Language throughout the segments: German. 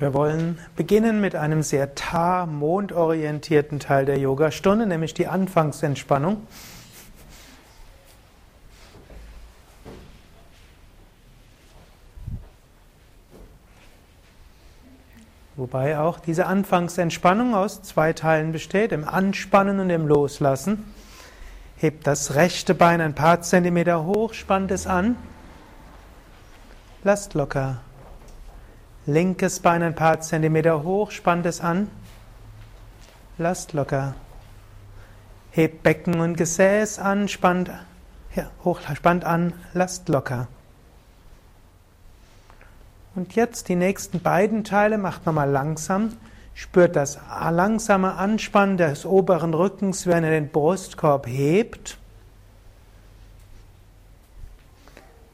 Wir wollen beginnen mit einem sehr tar-mondorientierten Teil der Yogastunde, nämlich die Anfangsentspannung. Wobei auch diese Anfangsentspannung aus zwei Teilen besteht, im Anspannen und im Loslassen. Hebt das rechte Bein ein paar Zentimeter hoch, spannt es an, lasst locker. Linkes Bein ein paar Zentimeter hoch, spannt es an. Lasst locker. Hebt Becken und Gesäß an, spannt, ja, hoch, spannt an, lasst locker. Und jetzt die nächsten beiden Teile macht nochmal langsam. Spürt das langsame Anspannen des oberen Rückens, wenn er den Brustkorb hebt.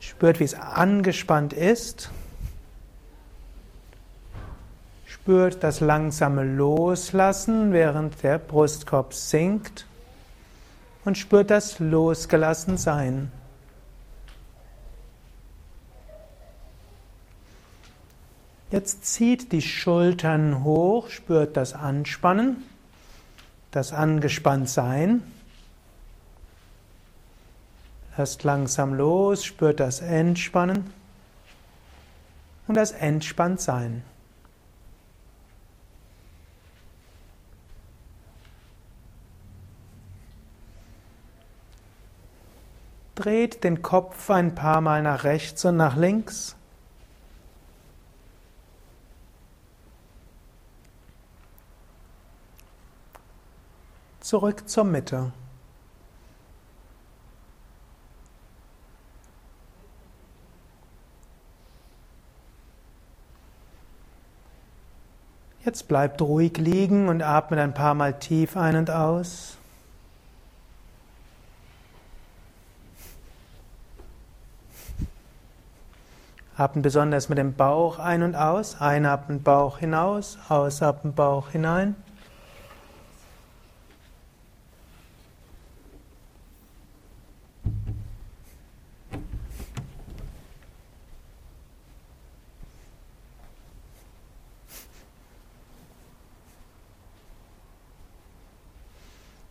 Spürt, wie es angespannt ist. Spürt das langsame Loslassen, während der Brustkorb sinkt. Und spürt das Losgelassensein. Jetzt zieht die Schultern hoch, spürt das Anspannen, das Angespanntsein. Lasst langsam los, spürt das Entspannen und das Entspanntsein. Dreht den Kopf ein paar Mal nach rechts und nach links. Zurück zur Mitte. Jetzt bleibt ruhig liegen und atmet ein paar Mal tief ein und aus. Atmen besonders mit dem Bauch ein und aus. Einatmen Bauch hinaus, ausatmen Bauch hinein.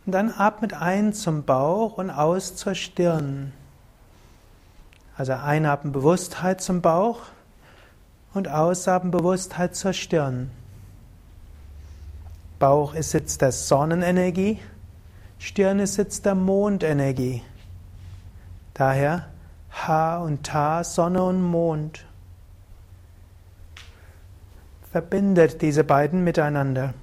Und dann atmet ein zum Bauch und aus zur Stirn. Also einatmen Bewusstheit zum Bauch und ausatmen Bewusstheit zur Stirn. Bauch ist Sitz der Sonnenenergie, Stirn ist Sitz der Mondenergie. Daher Ha und Ta, Sonne und Mond. Verbindet diese beiden miteinander.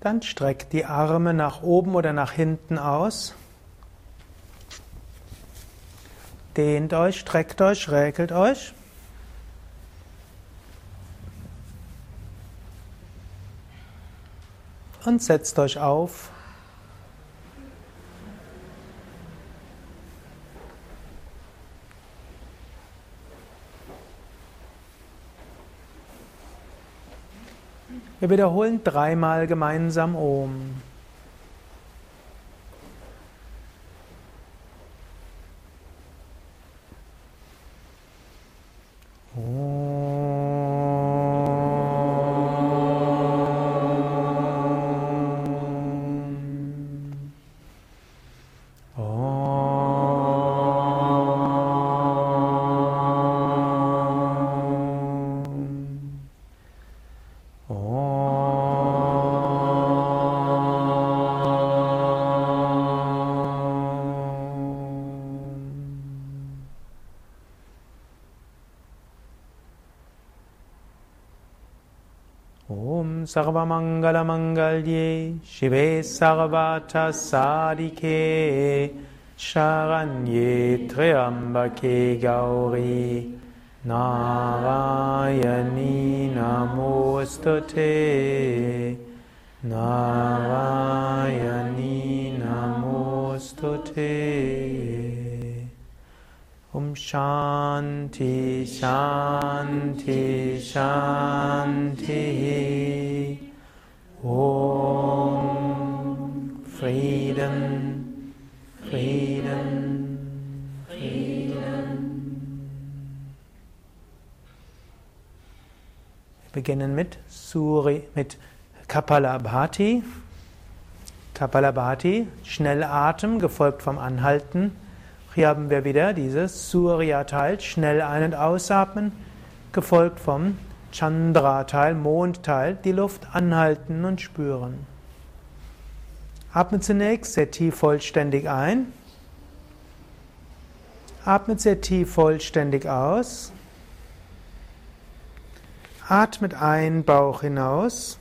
Dann streckt die Arme nach oben oder nach hinten aus. Dehnt euch, streckt euch, räkelt euch. Und setzt euch auf. Wir wiederholen dreimal gemeinsam Om. सर्वमङ्गलमङ्गल्ये शिवे सर्वार्थसादिके शरण्ये त्र्यम्बके गौरी नारायणी नमोऽस्तु ते नारायणी नमोऽस्तु ते Um Shanti, Shanti, Shanti. Beginnen mit Suri, mit Kapalabhati. Kapalabhati, Schnellatem, gefolgt vom Anhalten. Hier haben wir wieder dieses Surya-Teil, schnell ein- und ausatmen, gefolgt vom Chandra-Teil, Mondteil, die Luft anhalten und spüren. Atme zunächst sehr tief vollständig ein. Atme sehr tief vollständig aus. Atmet ein, Bauch hinaus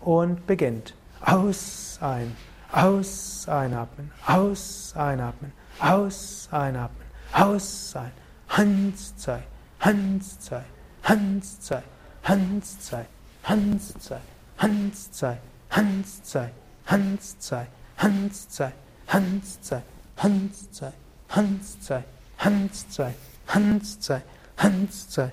und beginnt. Aus, ein. Aus, einatmen, aus, einatmen, aus, einatmen, aus, ein. Hanszeit, Hanszeit, Hanszeit, Hanszeit, Hanszeit, Hanszeit, Hanszeit, Hanszeit, Hanszeit, Hanszeit, Hanszeit, Hanszeit, Hanszeit, Hanszeit, Hanszeit,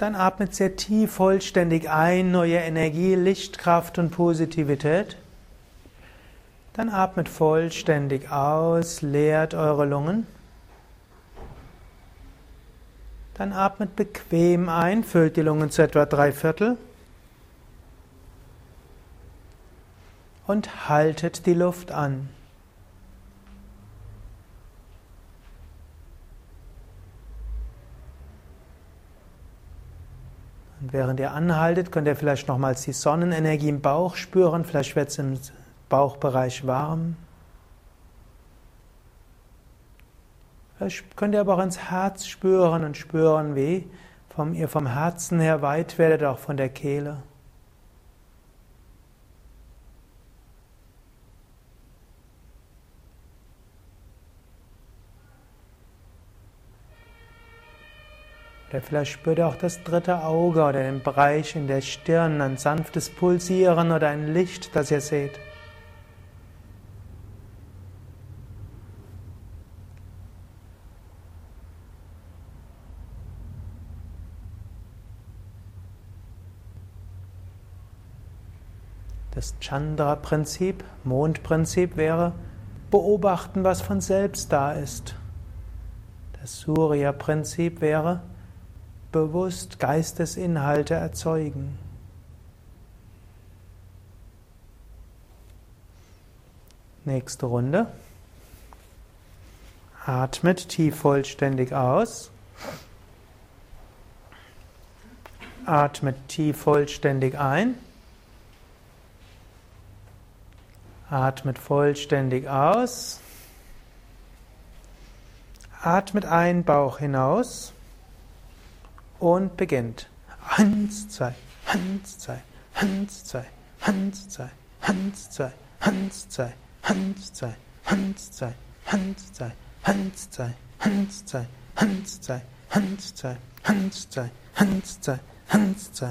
Dann atmet sehr tief vollständig ein, neue Energie, Lichtkraft und Positivität. Dann atmet vollständig aus, leert eure Lungen. Dann atmet bequem ein, füllt die Lungen zu etwa drei Viertel. Und haltet die Luft an. Während ihr anhaltet, könnt ihr vielleicht nochmals die Sonnenenergie im Bauch spüren. Vielleicht wird es im Bauchbereich warm. Vielleicht könnt ihr aber auch ins Herz spüren und spüren, wie vom, ihr vom Herzen her weit werdet, auch von der Kehle. Oder vielleicht spürt ihr auch das dritte Auge oder den Bereich in der Stirn, ein sanftes Pulsieren oder ein Licht, das ihr seht. Das Chandra-Prinzip, Mondprinzip wäre beobachten, was von selbst da ist. Das Surya-Prinzip wäre bewusst Geistesinhalte erzeugen. Nächste Runde. Atmet tief vollständig aus. Atmet tief vollständig ein. Atmet vollständig aus. Atmet ein, Bauch hinaus und beginnt. Hans, zwei, Hans, zwei, Hans, zwei, Hans, zwei, Hans, zwei, Hans, zwei, Hans, zwei, Hans, zwei, Hans, zwei, Hans, zwei, Hans, zwei, Hans, zwei, Hans, zwei, Hans, zwei, Hans, zwei,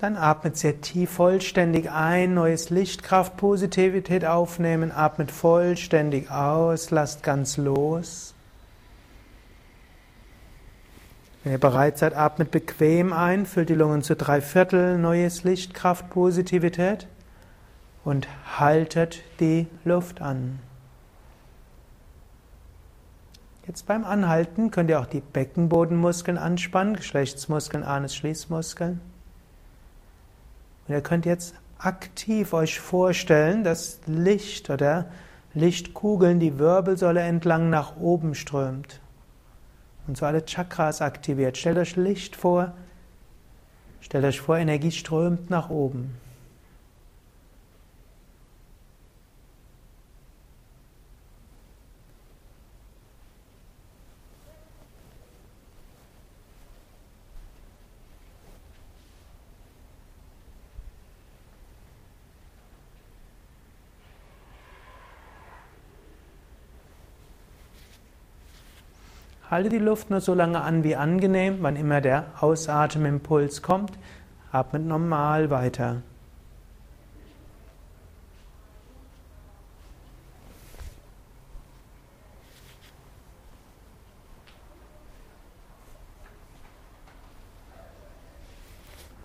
Dann atmet sehr tief vollständig ein, neues Lichtkraft, Positivität aufnehmen. Atmet vollständig aus, lasst ganz los. Wenn ihr bereit seid, atmet bequem ein, füllt die Lungen zu drei Viertel, neues Licht, Kraft, Positivität und haltet die Luft an. Jetzt beim Anhalten könnt ihr auch die Beckenbodenmuskeln anspannen, Geschlechtsmuskeln, Anis, Schließmuskeln. Und ihr könnt jetzt aktiv euch vorstellen, dass Licht oder Lichtkugeln die Wirbelsäule entlang nach oben strömt und so alle Chakras aktiviert. Stellt euch Licht vor, stellt euch vor, Energie strömt nach oben. Halte die Luft nur so lange an wie angenehm, wann immer der Ausatemimpuls kommt. Atmet normal weiter.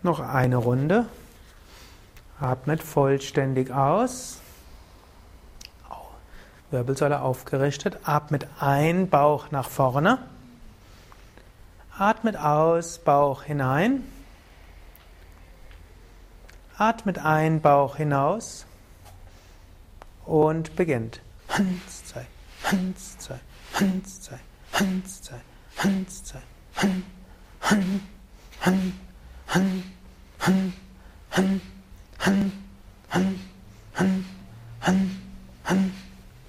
Noch eine Runde. Atmet vollständig aus. Wirbelsäule aufgerichtet. Atmet ein, Bauch nach vorne. Atmet aus, Bauch hinein. Atmet ein, Bauch hinaus. Und beginnt. Hans, zwei, Hans, zwei, Hans, zwei, Hans, zwei, Hans, zwei, Han, Han, Han, Han, Han, Han, Han, Han, Han, Han, Han,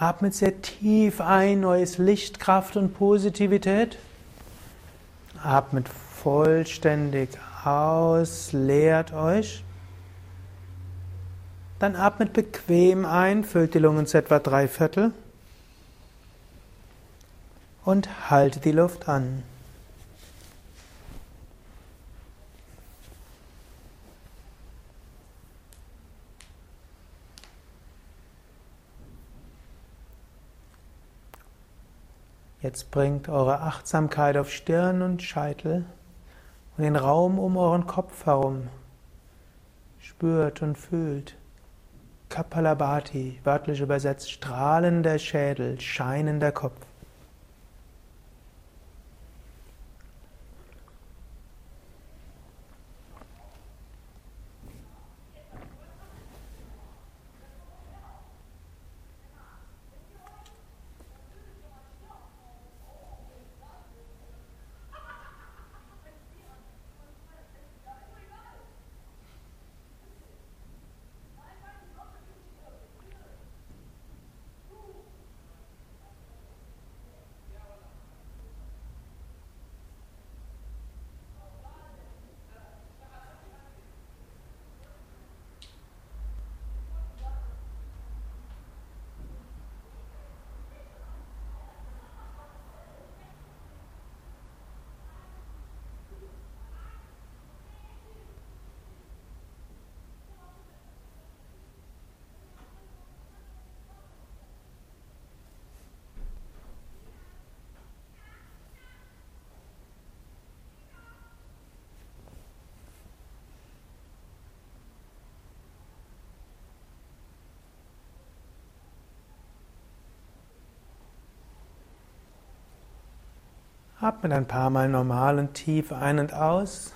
Atmet sehr tief ein, neues Licht, Kraft und Positivität. Atmet vollständig aus, leert euch. Dann atmet bequem ein, füllt die Lungen zu etwa drei Viertel und haltet die Luft an. Jetzt bringt eure Achtsamkeit auf Stirn und Scheitel und den Raum um euren Kopf herum. Spürt und fühlt. Kapalabhati, wörtlich übersetzt strahlender Schädel, scheinender Kopf. Atmet ein paar Mal normal und tief ein und aus.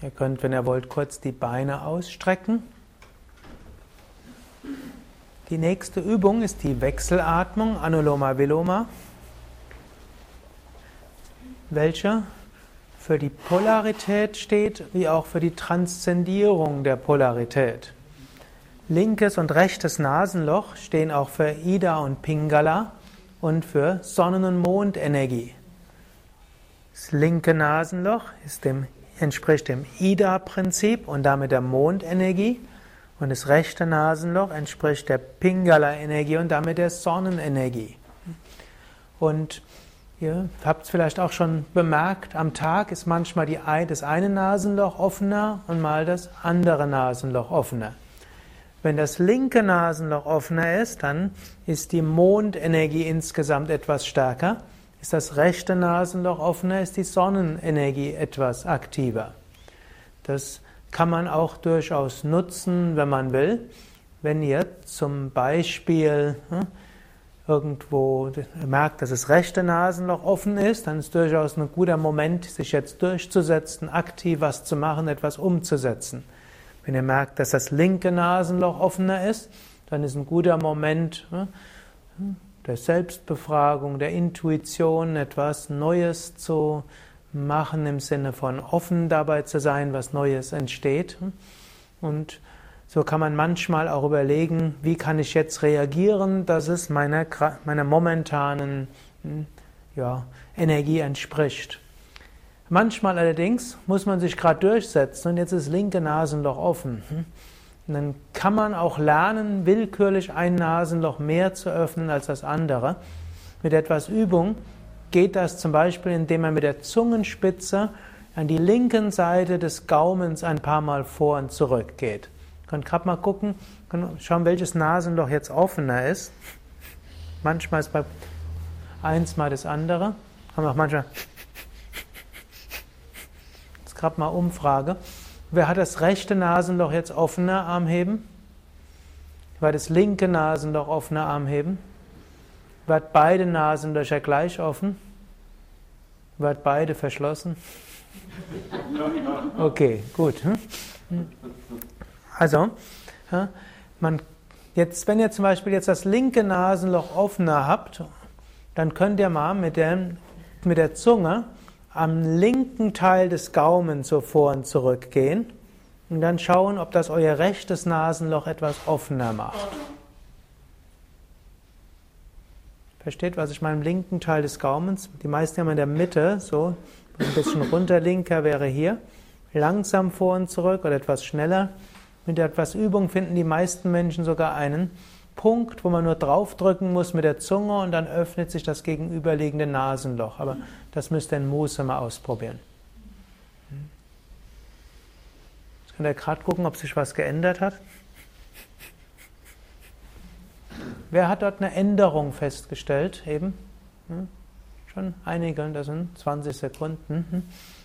Ihr könnt, wenn ihr wollt, kurz die Beine ausstrecken. Die nächste Übung ist die Wechselatmung, Anuloma Viloma, welche für die Polarität steht, wie auch für die Transzendierung der Polarität. Linkes und rechtes Nasenloch stehen auch für Ida und Pingala und für Sonnen- und Mondenergie. Das linke Nasenloch dem, entspricht dem Ida-Prinzip und damit der Mondenergie. Und das rechte Nasenloch entspricht der Pingala-Energie und damit der Sonnenenergie. Und ihr habt es vielleicht auch schon bemerkt, am Tag ist manchmal die, das eine Nasenloch offener und mal das andere Nasenloch offener. Wenn das linke Nasenloch offener ist, dann ist die Mondenergie insgesamt etwas stärker. Ist das rechte Nasenloch offener, ist die Sonnenenergie etwas aktiver. Das kann man auch durchaus nutzen, wenn man will. Wenn ihr zum Beispiel hm, irgendwo merkt, dass das rechte Nasenloch offen ist, dann ist durchaus ein guter Moment, sich jetzt durchzusetzen, aktiv was zu machen, etwas umzusetzen. Wenn ihr merkt, dass das linke Nasenloch offener ist, dann ist ein guter Moment hm, der Selbstbefragung, der Intuition, etwas Neues zu machen im Sinne von offen dabei zu sein, was Neues entsteht. Und so kann man manchmal auch überlegen, wie kann ich jetzt reagieren, dass es meiner, meiner momentanen hm, ja, Energie entspricht. Manchmal allerdings muss man sich gerade durchsetzen und jetzt ist das linke Nasenloch offen. Hm. Und dann kann man auch lernen, willkürlich ein Nasenloch mehr zu öffnen als das andere. Mit etwas Übung geht das zum Beispiel, indem man mit der Zungenspitze an die linken Seite des Gaumens ein paar Mal vor und zurück geht. Könnt gerade mal gucken, schauen, welches Nasenloch jetzt offener ist. Manchmal ist bei eins mal das andere. Haben auch manchmal. Gerade mal Umfrage. Wer hat das rechte Nasenloch jetzt offener? Arm heben. Wer hat das linke Nasenloch offener? Arm heben. Wer hat beide Nasenlöcher gleich offen? Wer hat beide verschlossen? Okay, gut. Hm? Also, man, jetzt, wenn ihr zum Beispiel jetzt das linke Nasenloch offener habt, dann könnt ihr mal mit der, mit der Zunge am linken Teil des Gaumens so vor und zurück gehen und dann schauen, ob das euer rechtes Nasenloch etwas offener macht. Versteht, was ich meine? Im linken Teil des Gaumens. Die meisten haben in der Mitte, so ein bisschen runter linker wäre hier. Langsam vor und zurück oder etwas schneller. Mit etwas Übung finden die meisten Menschen sogar einen Punkt, wo man nur draufdrücken muss mit der Zunge und dann öffnet sich das gegenüberliegende Nasenloch. Aber das müsst ihr in Muße mal ausprobieren. Jetzt könnt ihr gerade gucken, ob sich was geändert hat. Wer hat dort eine Änderung festgestellt? Eben? Hm? Schon einige, das sind 20 Sekunden. Hm?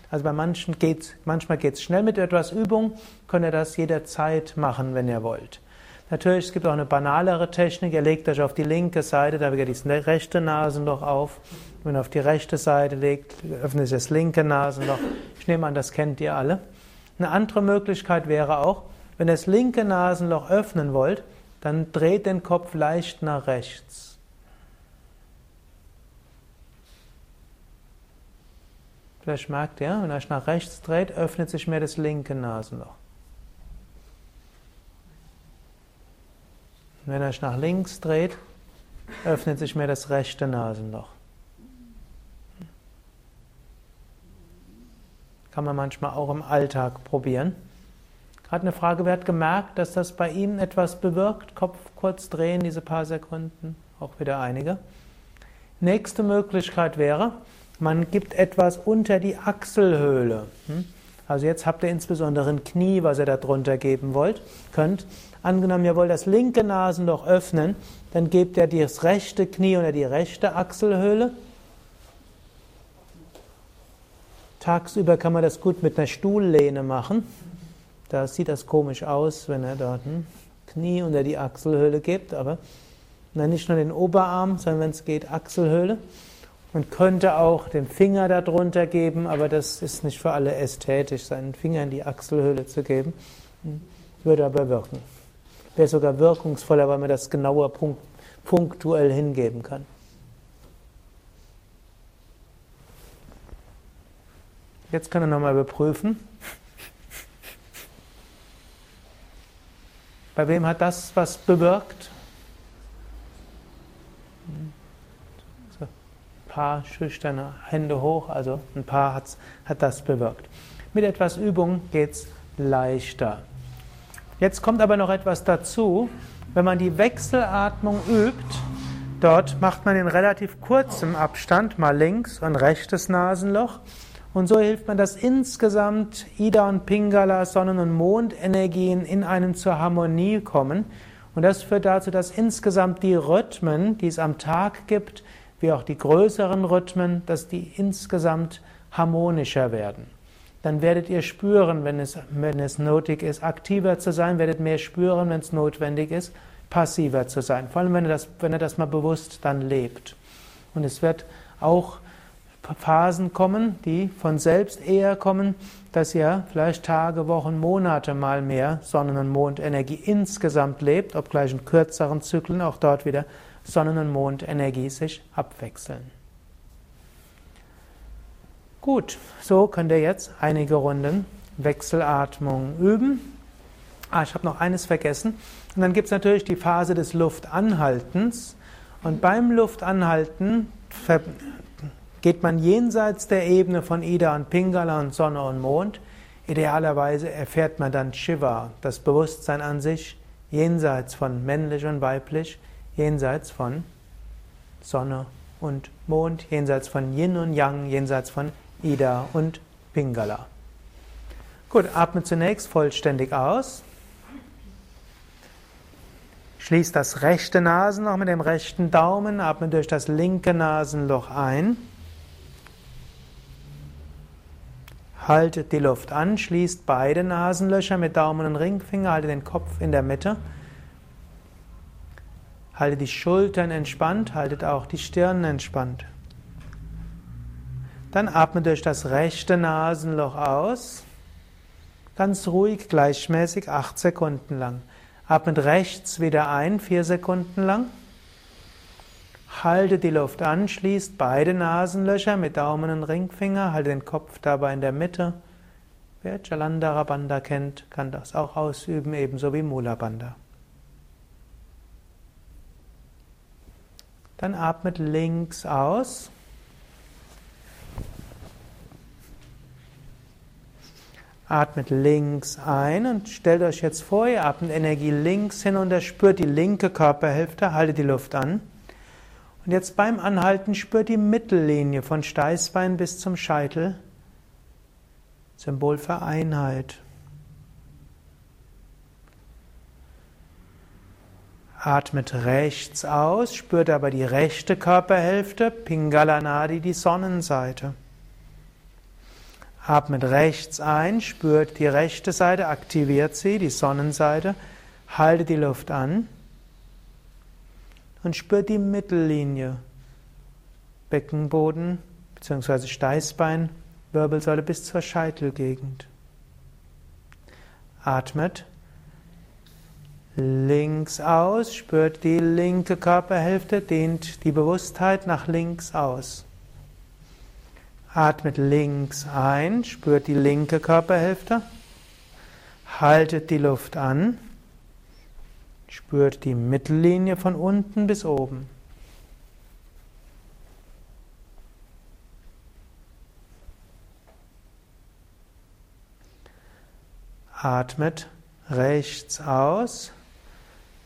Also bei manchen geht's, manchmal geht es schnell mit etwas Übung, könnt ihr das jederzeit machen, wenn ihr wollt. Natürlich, es gibt auch eine banalere Technik. Ihr legt euch auf die linke Seite, da wird das rechte Nasenloch auf. Wenn ihr auf die rechte Seite legt, öffnet sich das linke Nasenloch. Ich nehme an, das kennt ihr alle. Eine andere Möglichkeit wäre auch, wenn ihr das linke Nasenloch öffnen wollt, dann dreht den Kopf leicht nach rechts. Vielleicht merkt ihr, wenn ihr euch nach rechts dreht, öffnet sich mehr das linke Nasenloch. Wenn ihr euch nach links dreht, öffnet sich mehr das rechte Nasenloch. Kann man manchmal auch im Alltag probieren. Gerade eine Frage, wer hat gemerkt, dass das bei ihm etwas bewirkt? Kopf kurz drehen, diese paar Sekunden. Auch wieder einige. Nächste Möglichkeit wäre, man gibt etwas unter die Achselhöhle. Hm? Also jetzt habt ihr insbesondere ein Knie, was ihr da drunter geben wollt, könnt. Angenommen, ihr wollt das linke Nasenloch öffnen, dann gebt ihr das rechte Knie unter die rechte Achselhöhle. Tagsüber kann man das gut mit einer Stuhllehne machen. Da sieht das komisch aus, wenn er dort ein Knie unter die Achselhöhle gibt, aber nicht nur den Oberarm, sondern wenn es geht, Achselhöhle. Man könnte auch den Finger darunter geben, aber das ist nicht für alle ästhetisch, seinen Finger in die Achselhöhle zu geben. Würde aber wirken. Wäre sogar wirkungsvoller, weil man das genauer punktuell hingeben kann. Jetzt können wir nochmal überprüfen. Bei wem hat das was bewirkt? paar schüchterne Hände hoch, also ein paar hat das bewirkt. Mit etwas Übung geht's leichter. Jetzt kommt aber noch etwas dazu. Wenn man die Wechselatmung übt, dort macht man in relativ kurzem Abstand mal links und rechtes Nasenloch. Und so hilft man, dass insgesamt Ida und Pingala, Sonnen- und Mondenergien in einem zur Harmonie kommen. Und das führt dazu, dass insgesamt die Rhythmen, die es am Tag gibt, wie auch die größeren Rhythmen, dass die insgesamt harmonischer werden dann werdet ihr spüren, wenn es, wenn es nötig ist, aktiver zu sein, werdet mehr spüren, wenn es notwendig ist, passiver zu sein. Vor allem, wenn ihr das, wenn ihr das mal bewusst dann lebt. Und es wird auch Phasen kommen, die von selbst eher kommen, dass ihr vielleicht Tage, Wochen, Monate mal mehr Sonnen- und Mondenergie insgesamt lebt, obgleich in kürzeren Zyklen auch dort wieder Sonnen- und Mondenergie sich abwechseln. Gut, so könnt ihr jetzt einige Runden Wechselatmung üben. Ah, ich habe noch eines vergessen. Und dann gibt es natürlich die Phase des Luftanhaltens. Und beim Luftanhalten geht man jenseits der Ebene von Ida und Pingala und Sonne und Mond. Idealerweise erfährt man dann Shiva, das Bewusstsein an sich, jenseits von männlich und weiblich, jenseits von Sonne und Mond, jenseits von Yin und Yang, jenseits von Ida und Pingala. Gut, atme zunächst vollständig aus. Schließ das rechte Nasenloch mit dem rechten Daumen, atme durch das linke Nasenloch ein. Haltet die Luft an, schließt beide Nasenlöcher mit Daumen und Ringfinger, halte den Kopf in der Mitte. Halte die Schultern entspannt, haltet auch die Stirn entspannt. Dann atme durch das rechte Nasenloch aus. Ganz ruhig, gleichmäßig, acht Sekunden lang. Atmet rechts wieder ein, vier Sekunden lang. Halte die Luft an, schließt beide Nasenlöcher mit Daumen und Ringfinger, halte den Kopf dabei in der Mitte. Wer Jalandhara Bandha kennt, kann das auch ausüben, ebenso wie Mula Bandha. Dann atmet links aus. Atmet links ein und stellt euch jetzt vor, ihr atmet Energie links hin und spürt die linke Körperhälfte, haltet die Luft an. Und jetzt beim Anhalten spürt die Mittellinie von Steißbein bis zum Scheitel. Symbol für Einheit. Atmet rechts aus, spürt aber die rechte Körperhälfte, Pingala Nadi, die Sonnenseite. Atmet rechts ein, spürt die rechte Seite, aktiviert sie, die Sonnenseite, haltet die Luft an und spürt die Mittellinie, Beckenboden bzw. Steißbein, Wirbelsäule bis zur Scheitelgegend. Atmet links aus, spürt die linke Körperhälfte, dehnt die Bewusstheit nach links aus. Atmet links ein, spürt die linke Körperhälfte. Haltet die Luft an. Spürt die Mittellinie von unten bis oben. Atmet rechts aus.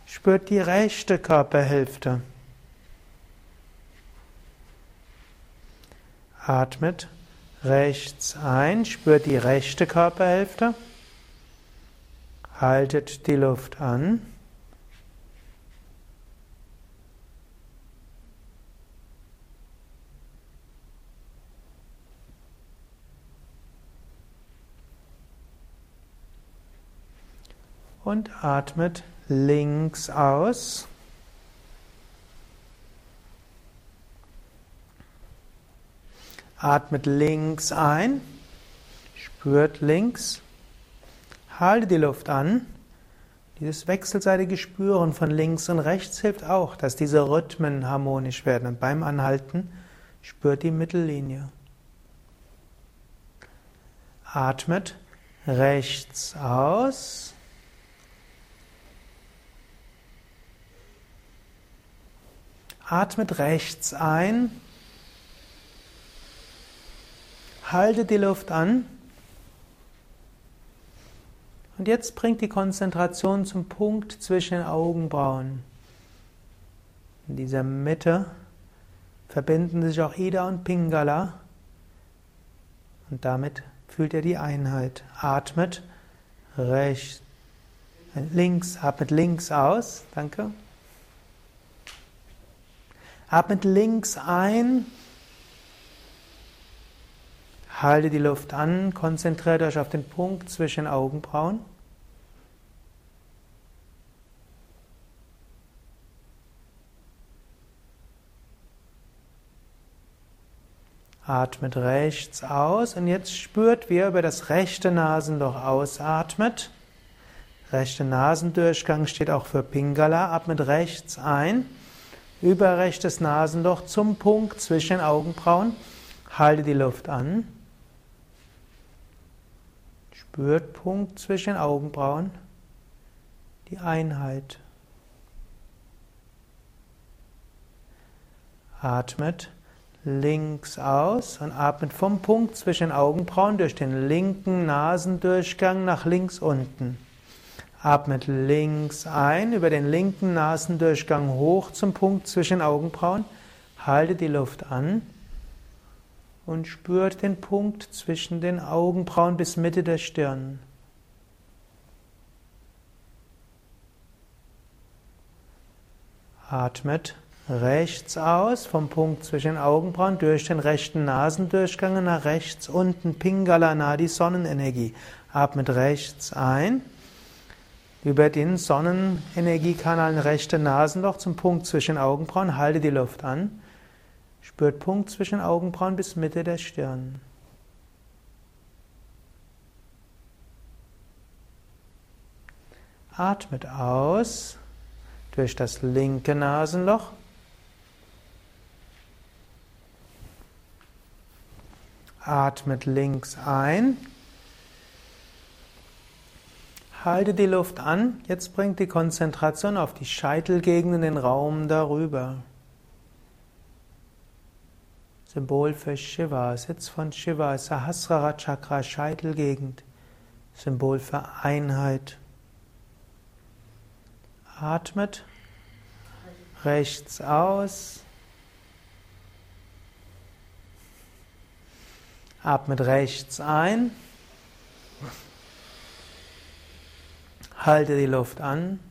Spürt die rechte Körperhälfte. Atmet rechts ein, spürt die rechte Körperhälfte. Haltet die Luft an. Und atmet links aus. Atmet links ein, spürt links, halte die Luft an. Dieses wechselseitige Spüren von links und rechts hilft auch, dass diese Rhythmen harmonisch werden. Und beim Anhalten spürt die Mittellinie. Atmet rechts aus. Atmet rechts ein Halte die Luft an. Und jetzt bringt die Konzentration zum Punkt zwischen den Augenbrauen. In dieser Mitte verbinden sich auch Ida und Pingala. Und damit fühlt ihr die Einheit. Atmet rechts, links, atmet links aus. Danke. Atmet links ein. Halte die Luft an, konzentriert euch auf den Punkt zwischen Augenbrauen. Atmet rechts aus und jetzt spürt, wie ihr über das rechte Nasenloch ausatmet. Rechte Nasendurchgang steht auch für Pingala. Atmet rechts ein über rechtes Nasenloch zum Punkt zwischen Augenbrauen. Halte die Luft an. Spürt Punkt zwischen Augenbrauen. Die Einheit. Atmet links aus und atmet vom Punkt zwischen Augenbrauen durch den linken Nasendurchgang nach links unten. Atmet links ein, über den linken Nasendurchgang hoch zum Punkt zwischen Augenbrauen. Halte die Luft an und spürt den Punkt zwischen den Augenbrauen bis Mitte der Stirn. Atmet rechts aus, vom Punkt zwischen den Augenbrauen durch den rechten Nasendurchgang nach rechts unten, Pingala Nadi Sonnenenergie. Atmet rechts ein über den Sonnenenergiekanal rechte Nasenloch zum Punkt zwischen Augenbrauen. Halte die Luft an. Spürt Punkt zwischen Augenbrauen bis Mitte der Stirn. Atmet aus durch das linke Nasenloch. Atmet links ein Halte die Luft an. Jetzt bringt die Konzentration auf die Scheitelgegend in den Raum darüber. Symbol für Shiva, Sitz von Shiva, Sahasrara Chakra, Scheitelgegend. Symbol für Einheit. Atmet rechts aus. Atmet rechts ein. Halte die Luft an.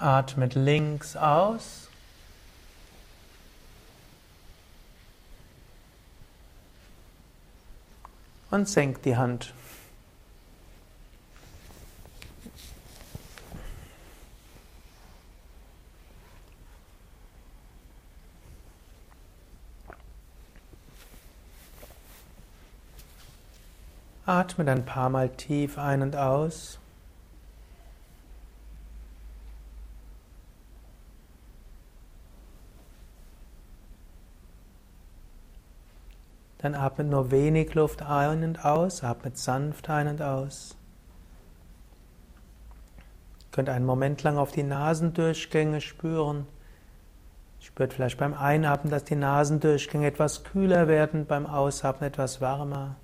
Atmet links aus. Und senkt die Hand. Atme ein paar Mal tief ein und aus. Dann atmet nur wenig Luft ein und aus, atmet sanft ein und aus. Ihr könnt einen Moment lang auf die Nasendurchgänge spüren. Spürt vielleicht beim Einatmen, dass die Nasendurchgänge etwas kühler werden, beim Ausatmen etwas wärmer.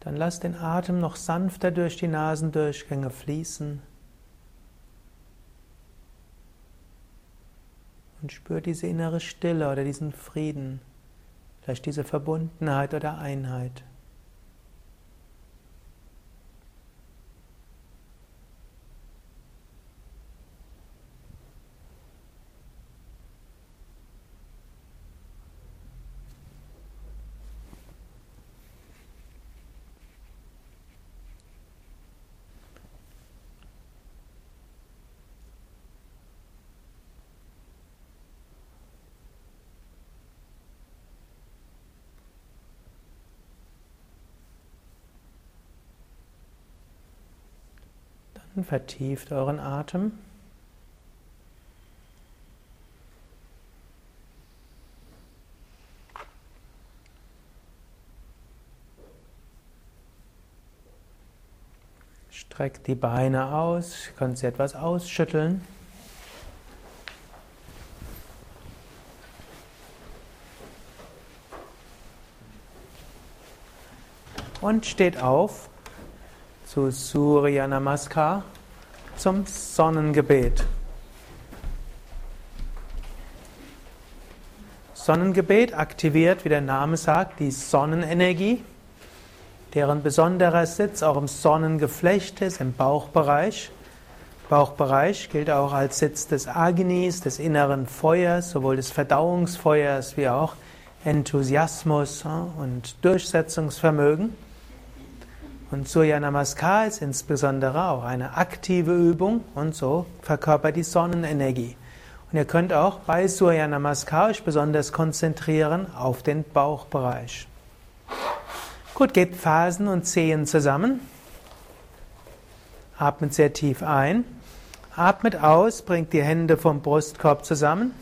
Dann lass den Atem noch sanfter durch die Nasendurchgänge fließen. Und spür diese innere Stille oder diesen Frieden, vielleicht diese Verbundenheit oder Einheit. und vertieft euren Atem. Streckt die Beine aus, könnt sie etwas ausschütteln. Und steht auf zu Surya Namaskar zum Sonnengebet. Sonnengebet aktiviert, wie der Name sagt, die Sonnenenergie deren besonderer Sitz auch im Sonnengeflecht ist, im Bauchbereich. Bauchbereich gilt auch als Sitz des Agnis, des inneren Feuers, sowohl des Verdauungsfeuers wie auch Enthusiasmus und Durchsetzungsvermögen. Und Surya Namaskar ist insbesondere auch eine aktive Übung und so verkörpert die Sonnenenergie. Und ihr könnt auch bei Surya Namaskar euch besonders konzentrieren auf den Bauchbereich. Gut, gebt Fersen und Zehen zusammen. Atmet sehr tief ein. Atmet aus, bringt die Hände vom Brustkorb zusammen.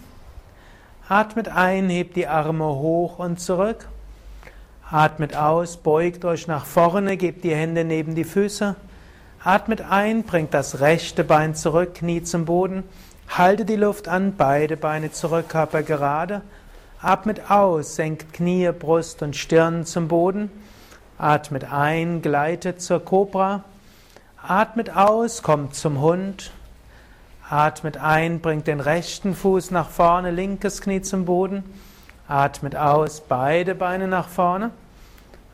Atmet ein, hebt die Arme hoch und zurück. Atmet aus, beugt euch nach vorne, gebt die Hände neben die Füße. Atmet ein, bringt das rechte Bein zurück, Knie zum Boden. Halte die Luft an, beide Beine zurück, Körper gerade. Atmet aus, senkt Knie, Brust und Stirn zum Boden. Atmet ein, gleitet zur Kobra. Atmet aus, kommt zum Hund. Atmet ein, bringt den rechten Fuß nach vorne, linkes Knie zum Boden. Atmet aus, beide Beine nach vorne.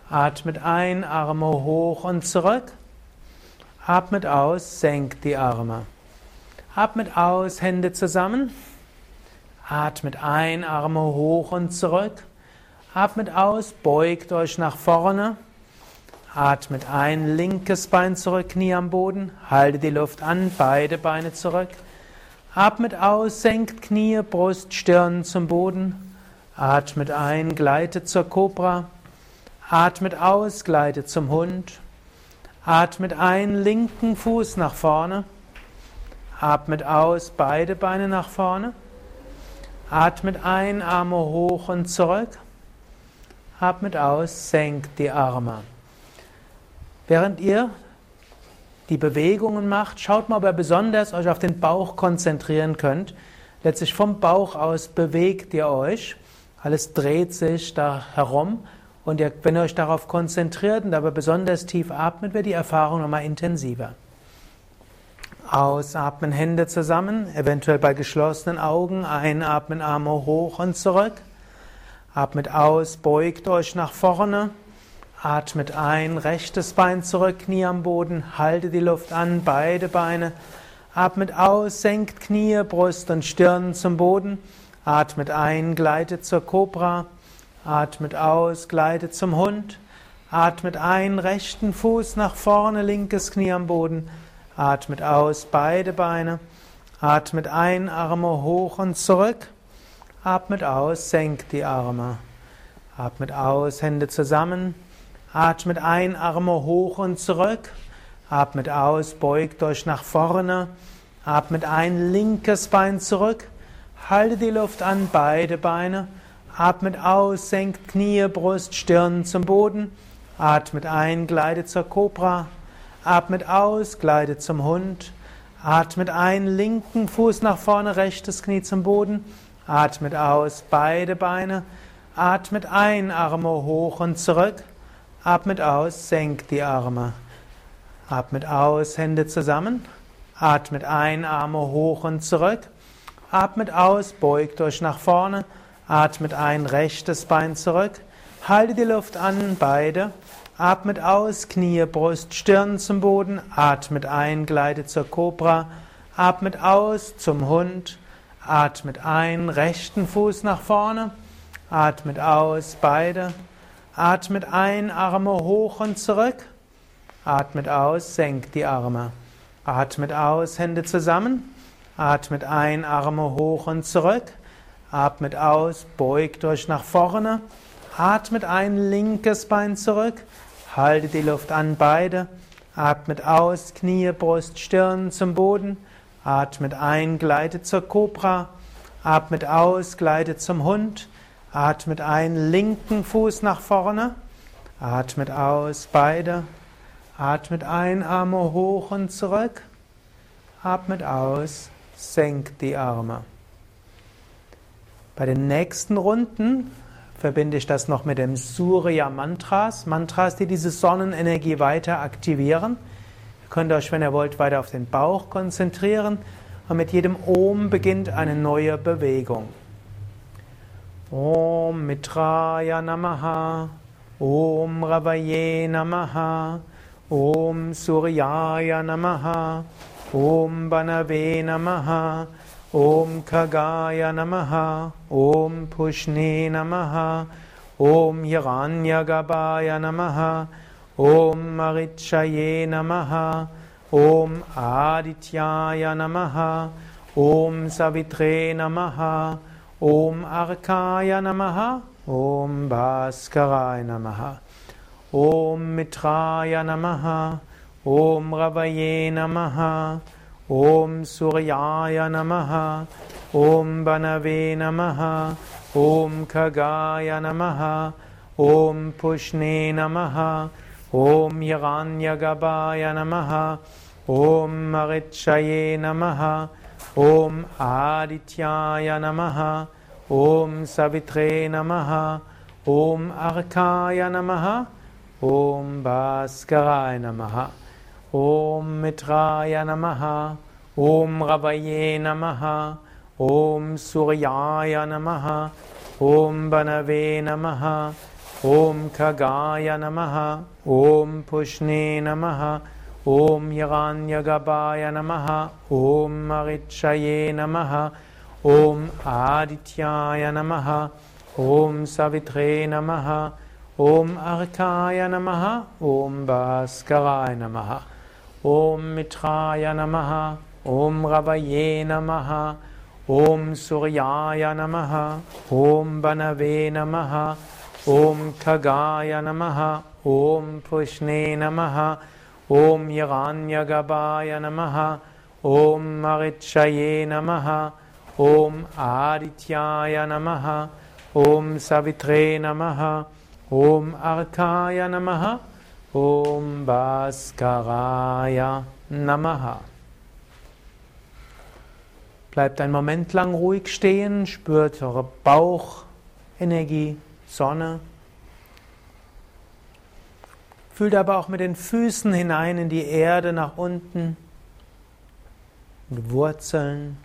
Atmet ein, Arme hoch und zurück. Atmet aus, senkt die Arme. Atmet aus, Hände zusammen. Atmet ein, Arme hoch und zurück. Atmet aus, beugt euch nach vorne. Atmet ein, linkes Bein zurück, Knie am Boden, halte die Luft an, beide Beine zurück. Atmet aus, senkt Knie, Brust, Stirn zum Boden. Atmet ein, gleitet zur Kobra. Atmet aus, gleitet zum Hund. Atmet ein, linken Fuß nach vorne. Atmet aus, beide Beine nach vorne. Atmet ein, Arme hoch und zurück. Atmet aus, senkt die Arme. Während ihr die Bewegungen macht, schaut mal, ob ihr besonders euch auf den Bauch konzentrieren könnt. Letztlich vom Bauch aus bewegt ihr euch. Alles dreht sich da herum. Und ihr, wenn ihr euch darauf konzentriert und dabei besonders tief atmet, wird die Erfahrung nochmal intensiver. Ausatmen, Hände zusammen, eventuell bei geschlossenen Augen. Einatmen, Arme hoch und zurück. Atmet aus, beugt euch nach vorne. Atmet ein, rechtes Bein zurück, Knie am Boden, halte die Luft an, beide Beine. Atmet aus, senkt Knie, Brust und Stirn zum Boden. Atmet ein, gleitet zur Kobra. Atmet aus, gleitet zum Hund. Atmet ein, rechten Fuß nach vorne, linkes Knie am Boden. Atmet aus, beide Beine. Atmet ein, Arme hoch und zurück. Atmet aus, senkt die Arme. Atmet aus, Hände zusammen. Atmet ein, Arme hoch und zurück. Atmet aus, beugt euch nach vorne. Atmet ein, linkes Bein zurück. Halte die Luft an, beide Beine. Atmet aus, senkt Knie, Brust, Stirn zum Boden. Atmet ein, gleitet zur Kobra. Atmet aus, gleitet zum Hund. Atmet ein, linken Fuß nach vorne, rechtes Knie zum Boden. Atmet aus, beide Beine. Atmet ein, Arme hoch und zurück. Atmet aus, senkt die Arme. Atmet aus, Hände zusammen. Atmet ein, Arme hoch und zurück. Atmet aus, beugt euch nach vorne. Atmet ein, rechtes Bein zurück. Halte die Luft an, beide. Atmet aus, Knie, Brust, Stirn zum Boden. Atmet ein, gleitet zur Kobra. Atmet aus, zum Hund. Atmet ein, rechten Fuß nach vorne. Atmet aus, beide. Atmet ein, Arme hoch und zurück. Atmet aus, senkt die Arme. Atmet aus, Hände zusammen. Atmet ein, Arme hoch und zurück. Atmet aus, beugt euch nach vorne. Atmet ein, linkes Bein zurück. Haltet die Luft an, beide. Atmet aus, Knie, Brust, Stirn zum Boden. Atmet ein, gleitet zur Kobra. Atmet aus, gleitet zum Hund. Atmet ein, linken Fuß nach vorne. Atmet aus, beide. Atmet ein, Arme hoch und zurück. Atmet aus, senkt die Arme. Bei den nächsten Runden verbinde ich das noch mit dem Surya Mantras. Mantras, die diese Sonnenenergie weiter aktivieren. Ihr könnt euch, wenn ihr wollt, weiter auf den Bauch konzentrieren. Und mit jedem Om beginnt eine neue Bewegung. Om Mitraya Namaha. Om Ravaye Namaha. Om Suryaya Namaha. ॐ बनवे नमः ॐ खगाय नमः ॐ पुष्णे नमः ॐ यगान्यगपाय नमः ॐ महिक्षये नमः ॐ आदित्याय नमः ॐ सवित्रे नमः ॐ अर्काय नमः ॐ भास्कराय नमः ॐ मित्राय नमः ॐ रवये नमः ॐ सूर्याय नमः ॐ वनवे नमः ॐ खगाय नमः ॐ पुष्णे नमः ॐ यगान्यगवाय नमः ॐ मये नमः ॐ आदित्याय नमः ॐ सवित्रे नमः ॐ अर्काय नमः ॐ भास्कराय नमः Om Mitraya Namaha, Om Ravaye Namaha, Om Suryaya Namaha, Om Banave Namaha, Om Kagaya Namaha, Om Pushne Namaha, Om Hiranyagabhaya Namaha, Om Marichaye Namaha, Om Adityaya Namaha, Om Savitre Namaha, Om Arkaya Namaha, Om Bhaskaraya Namaha. ॐ मिठाय नमः ॐ रवये नमः ॐ सूर्याय नमः ॐ बनवे नमः ॐ खगाय नमः ॐ पुष्णे नमः ॐ यगान्यगवाय नमः ॐ महिक्षये नमः ॐ आदित्याय नमः ॐ सवित्रे नमः ॐ अर्थाय नमः Om Bhaskaraya Namaha. Bleibt einen Moment lang ruhig stehen, spürt eure Bauchenergie, Sonne. Fühlt aber auch mit den Füßen hinein in die Erde nach unten, mit Wurzeln.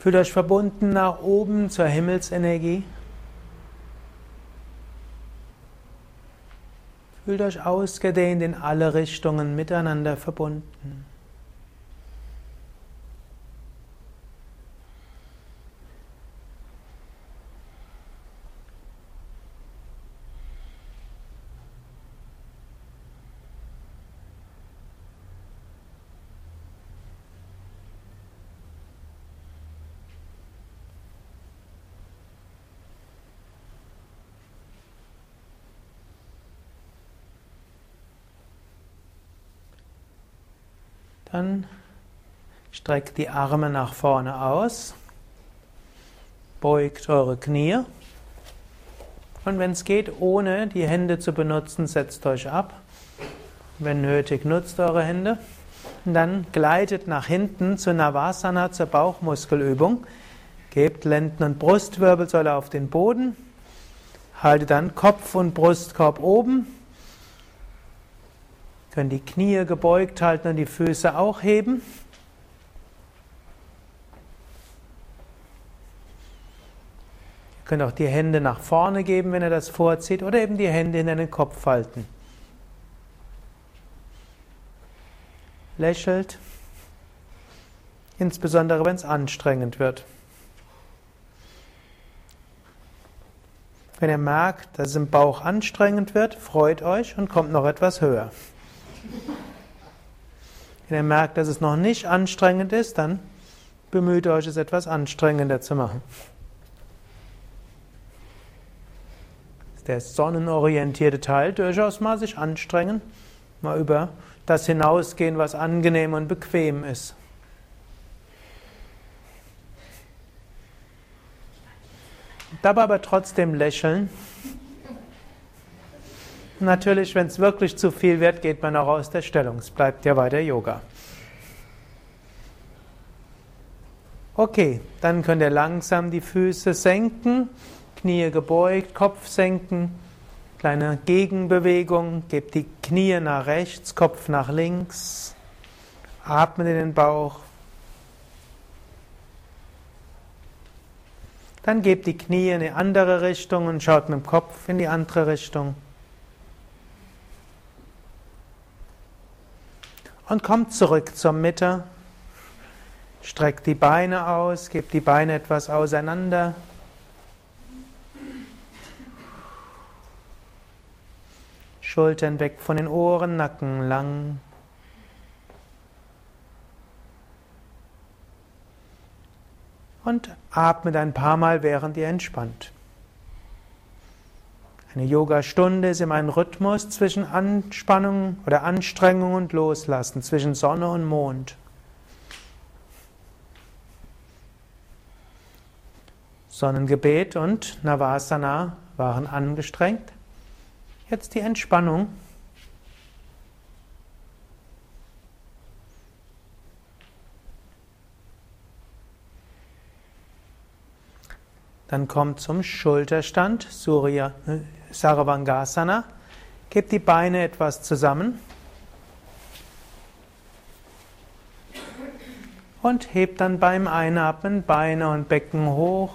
Fühlt euch verbunden nach oben zur Himmelsenergie. Fühlt euch ausgedehnt in alle Richtungen miteinander verbunden. Dann streckt die Arme nach vorne aus, beugt eure Knie und wenn es geht, ohne die Hände zu benutzen, setzt euch ab. Wenn nötig, nutzt eure Hände. Und dann gleitet nach hinten zu Navasana, zur Bauchmuskelübung. Gebt Lenden- und Brustwirbelsäule auf den Boden. Haltet dann Kopf und Brustkorb oben können die Knie gebeugt halten und die Füße auch heben. Ihr könnt auch die Hände nach vorne geben, wenn ihr das vorzieht, oder eben die Hände in den Kopf halten. Lächelt, insbesondere wenn es anstrengend wird. Wenn ihr merkt, dass es im Bauch anstrengend wird, freut euch und kommt noch etwas höher. Wenn ihr merkt, dass es noch nicht anstrengend ist, dann bemüht euch, es etwas anstrengender zu machen. Der sonnenorientierte Teil durchaus mal sich anstrengen, mal über das hinausgehen, was angenehm und bequem ist. Dabei aber trotzdem lächeln Natürlich, wenn es wirklich zu viel wird, geht man auch aus der Stellung. Es bleibt ja weiter Yoga. Okay, dann könnt ihr langsam die Füße senken, Knie gebeugt, Kopf senken, kleine Gegenbewegung, gebt die Knie nach rechts, Kopf nach links, atmet in den Bauch. Dann gebt die Knie in die andere Richtung und schaut mit dem Kopf in die andere Richtung. Und kommt zurück zur Mitte. Streckt die Beine aus, gebt die Beine etwas auseinander. Schultern weg von den Ohren, Nacken lang. Und atmet ein paar Mal, während ihr entspannt. Eine Yoga-Stunde ist immer ein Rhythmus zwischen Anspannung oder Anstrengung und Loslassen, zwischen Sonne und Mond. Sonnengebet und Navasana waren angestrengt. Jetzt die Entspannung. Dann kommt zum Schulterstand, Surya äh, Sarvangasana. Gebt die Beine etwas zusammen. Und hebt dann beim Einatmen Beine und Becken hoch.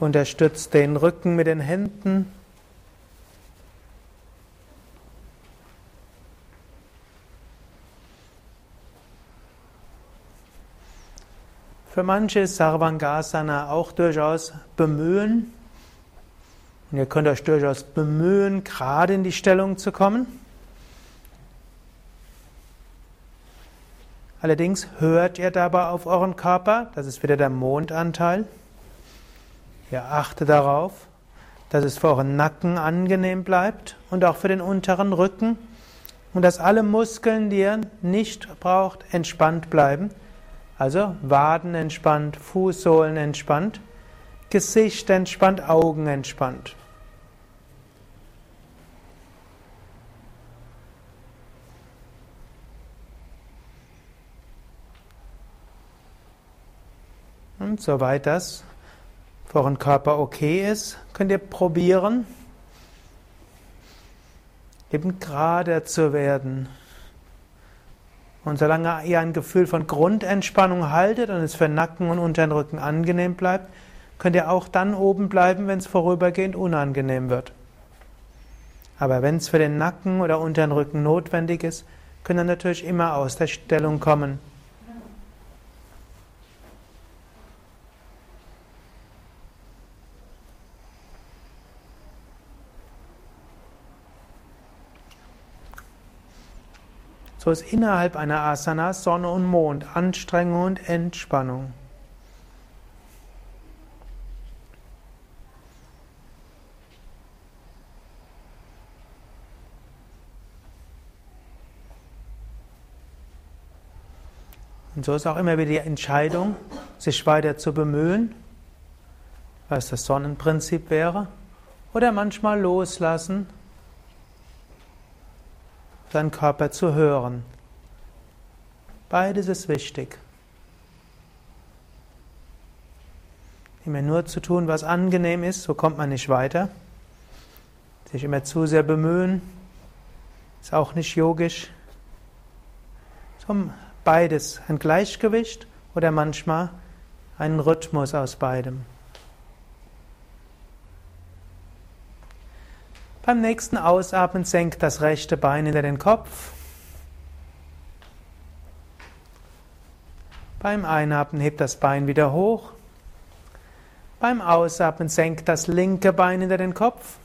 Unterstützt den Rücken mit den Händen. Für manche ist Sarvangasana auch durchaus bemühen. Und ihr könnt euch durchaus bemühen, gerade in die Stellung zu kommen. Allerdings hört ihr dabei auf euren Körper, das ist wieder der Mondanteil. Ihr achtet darauf, dass es für euren Nacken angenehm bleibt und auch für den unteren Rücken und dass alle Muskeln, die ihr nicht braucht, entspannt bleiben. Also Waden entspannt, Fußsohlen entspannt, Gesicht entspannt, Augen entspannt. Und soweit das für euren Körper okay ist, könnt ihr probieren, eben gerade zu werden. Und solange ihr ein Gefühl von Grundentspannung haltet und es für Nacken und unteren Rücken angenehm bleibt, könnt ihr auch dann oben bleiben, wenn es vorübergehend unangenehm wird. Aber wenn es für den Nacken oder unteren Rücken notwendig ist, könnt ihr natürlich immer aus der Stellung kommen. So ist innerhalb einer Asana Sonne und Mond, Anstrengung und Entspannung. Und so ist auch immer wieder die Entscheidung, sich weiter zu bemühen, was das Sonnenprinzip wäre, oder manchmal loslassen deinen Körper zu hören. Beides ist wichtig. Immer nur zu tun, was angenehm ist, so kommt man nicht weiter. Sich immer zu sehr bemühen, ist auch nicht yogisch. So, beides, ein Gleichgewicht oder manchmal einen Rhythmus aus beidem. Beim nächsten Ausatmen senkt das rechte Bein hinter den Kopf. Beim Einatmen hebt das Bein wieder hoch. Beim Ausatmen senkt das linke Bein hinter den Kopf.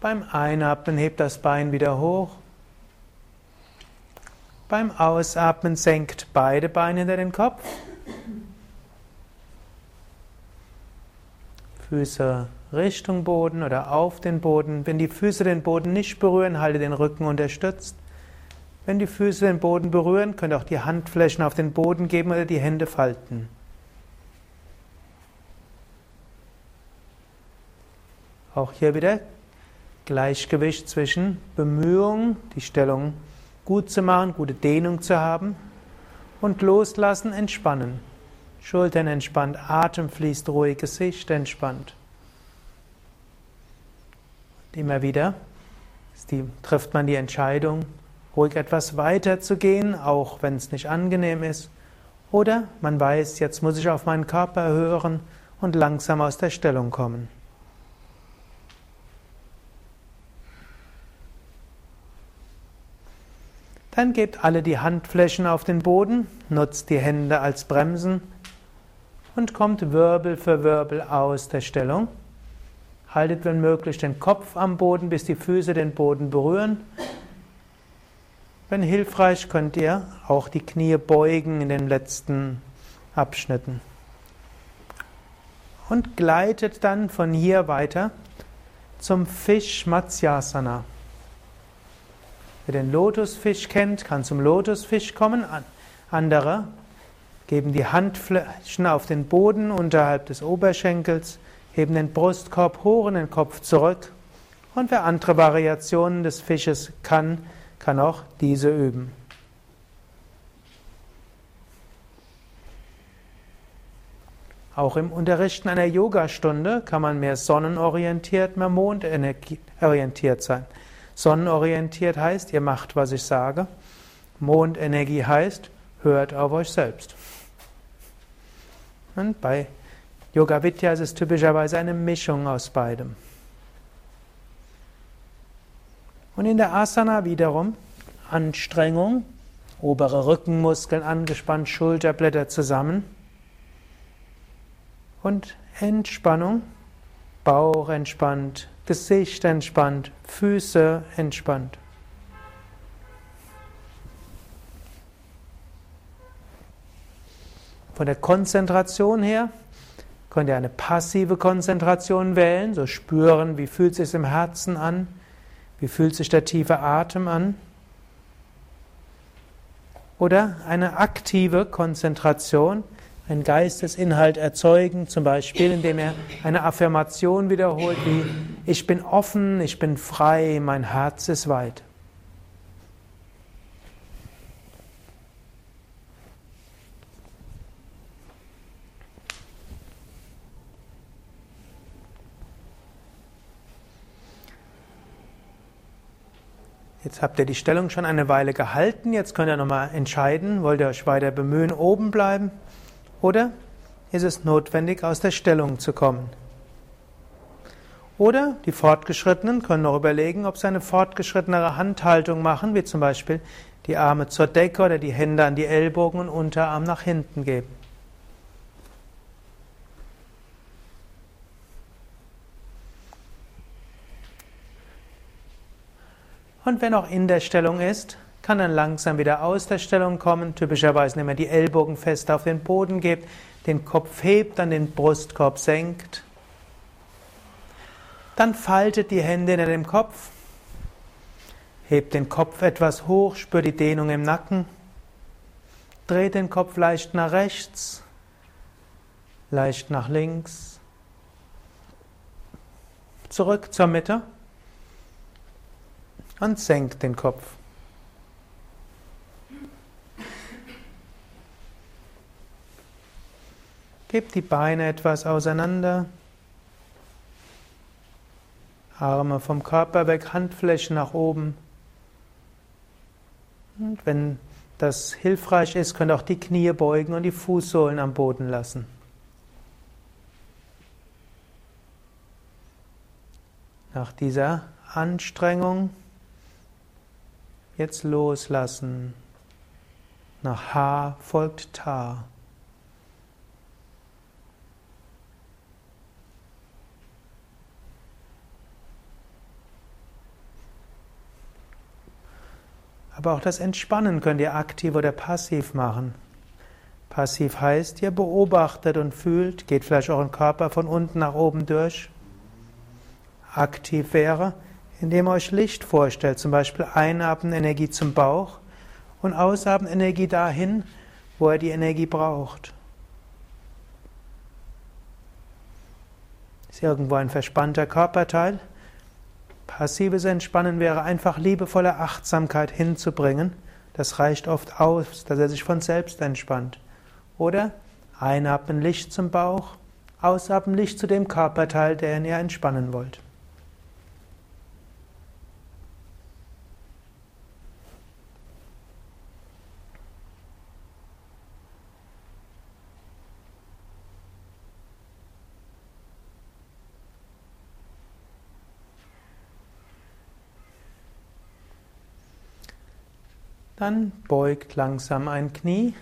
Beim Einatmen hebt das Bein wieder hoch. Beim Ausatmen senkt beide Beine hinter den Kopf. Füße Richtung Boden oder auf den Boden. Wenn die Füße den Boden nicht berühren, halte den Rücken unterstützt. Wenn die Füße den Boden berühren, könnt ihr auch die Handflächen auf den Boden geben oder die Hände falten. Auch hier wieder Gleichgewicht zwischen Bemühungen, die Stellung gut zu machen, gute Dehnung zu haben und loslassen, entspannen. Schultern entspannt, Atem fließt ruhig, Gesicht entspannt. Und immer wieder die, trifft man die Entscheidung, ruhig etwas weiter zu gehen, auch wenn es nicht angenehm ist. Oder man weiß, jetzt muss ich auf meinen Körper hören und langsam aus der Stellung kommen. Dann gebt alle die Handflächen auf den Boden, nutzt die Hände als Bremsen und kommt Wirbel für Wirbel aus der Stellung. Haltet, wenn möglich, den Kopf am Boden, bis die Füße den Boden berühren. Wenn hilfreich, könnt ihr auch die Knie beugen in den letzten Abschnitten. Und gleitet dann von hier weiter zum Fisch Matsyasana. Wer den Lotusfisch kennt, kann zum Lotusfisch kommen. Andere geben die Handflächen auf den Boden unterhalb des Oberschenkels, heben den Brustkorb hoch und den Kopf zurück. Und wer andere Variationen des Fisches kann, kann auch diese üben. Auch im Unterrichten einer Yogastunde kann man mehr sonnenorientiert, mehr mondorientiert sein. Sonnenorientiert heißt, ihr macht, was ich sage. Mondenergie heißt, hört auf euch selbst. Und bei Yoga Vidya ist es typischerweise eine Mischung aus beidem. Und in der Asana wiederum Anstrengung, obere Rückenmuskeln angespannt, Schulterblätter zusammen und Entspannung, Bauch entspannt, Gesicht entspannt, Füße entspannt. Von der Konzentration her könnt ihr eine passive Konzentration wählen, so spüren, wie fühlt es sich im Herzen an, wie fühlt sich der tiefe Atem an. Oder eine aktive Konzentration, einen Geistesinhalt erzeugen, zum Beispiel indem er eine Affirmation wiederholt wie Ich bin offen, ich bin frei, mein Herz ist weit. Jetzt habt ihr die Stellung schon eine Weile gehalten. Jetzt könnt ihr nochmal entscheiden, wollt ihr euch weiter bemühen, oben bleiben oder ist es notwendig, aus der Stellung zu kommen? Oder die Fortgeschrittenen können noch überlegen, ob sie eine fortgeschrittenere Handhaltung machen, wie zum Beispiel die Arme zur Decke oder die Hände an die Ellbogen und Unterarm nach hinten geben. Und wenn auch in der Stellung ist, kann dann langsam wieder aus der Stellung kommen. Typischerweise, indem man die Ellbogen fest auf den Boden gibt, den Kopf hebt, dann den Brustkorb senkt. Dann faltet die Hände hinter dem Kopf, hebt den Kopf etwas hoch, spürt die Dehnung im Nacken, dreht den Kopf leicht nach rechts, leicht nach links, zurück zur Mitte und senkt den Kopf. Gebt die Beine etwas auseinander. Arme vom Körper weg, Handflächen nach oben. Und wenn das hilfreich ist, könnt ihr auch die Knie beugen und die Fußsohlen am Boden lassen. Nach dieser Anstrengung Jetzt loslassen. Nach H folgt Ta. Aber auch das Entspannen könnt ihr aktiv oder passiv machen. Passiv heißt, ihr beobachtet und fühlt, geht vielleicht euren Körper von unten nach oben durch. Aktiv wäre, indem ihr euch Licht vorstellt, zum Beispiel einatmen Energie zum Bauch und ausatmen Energie dahin, wo er die Energie braucht. Ist irgendwo ein verspannter Körperteil? Passives Entspannen wäre einfach liebevolle Achtsamkeit hinzubringen. Das reicht oft aus, dass er sich von selbst entspannt. Oder einatmen Licht zum Bauch, ausatmen Licht zu dem Körperteil, den ihr entspannen wollt. Dann beugt langsam ein Knie.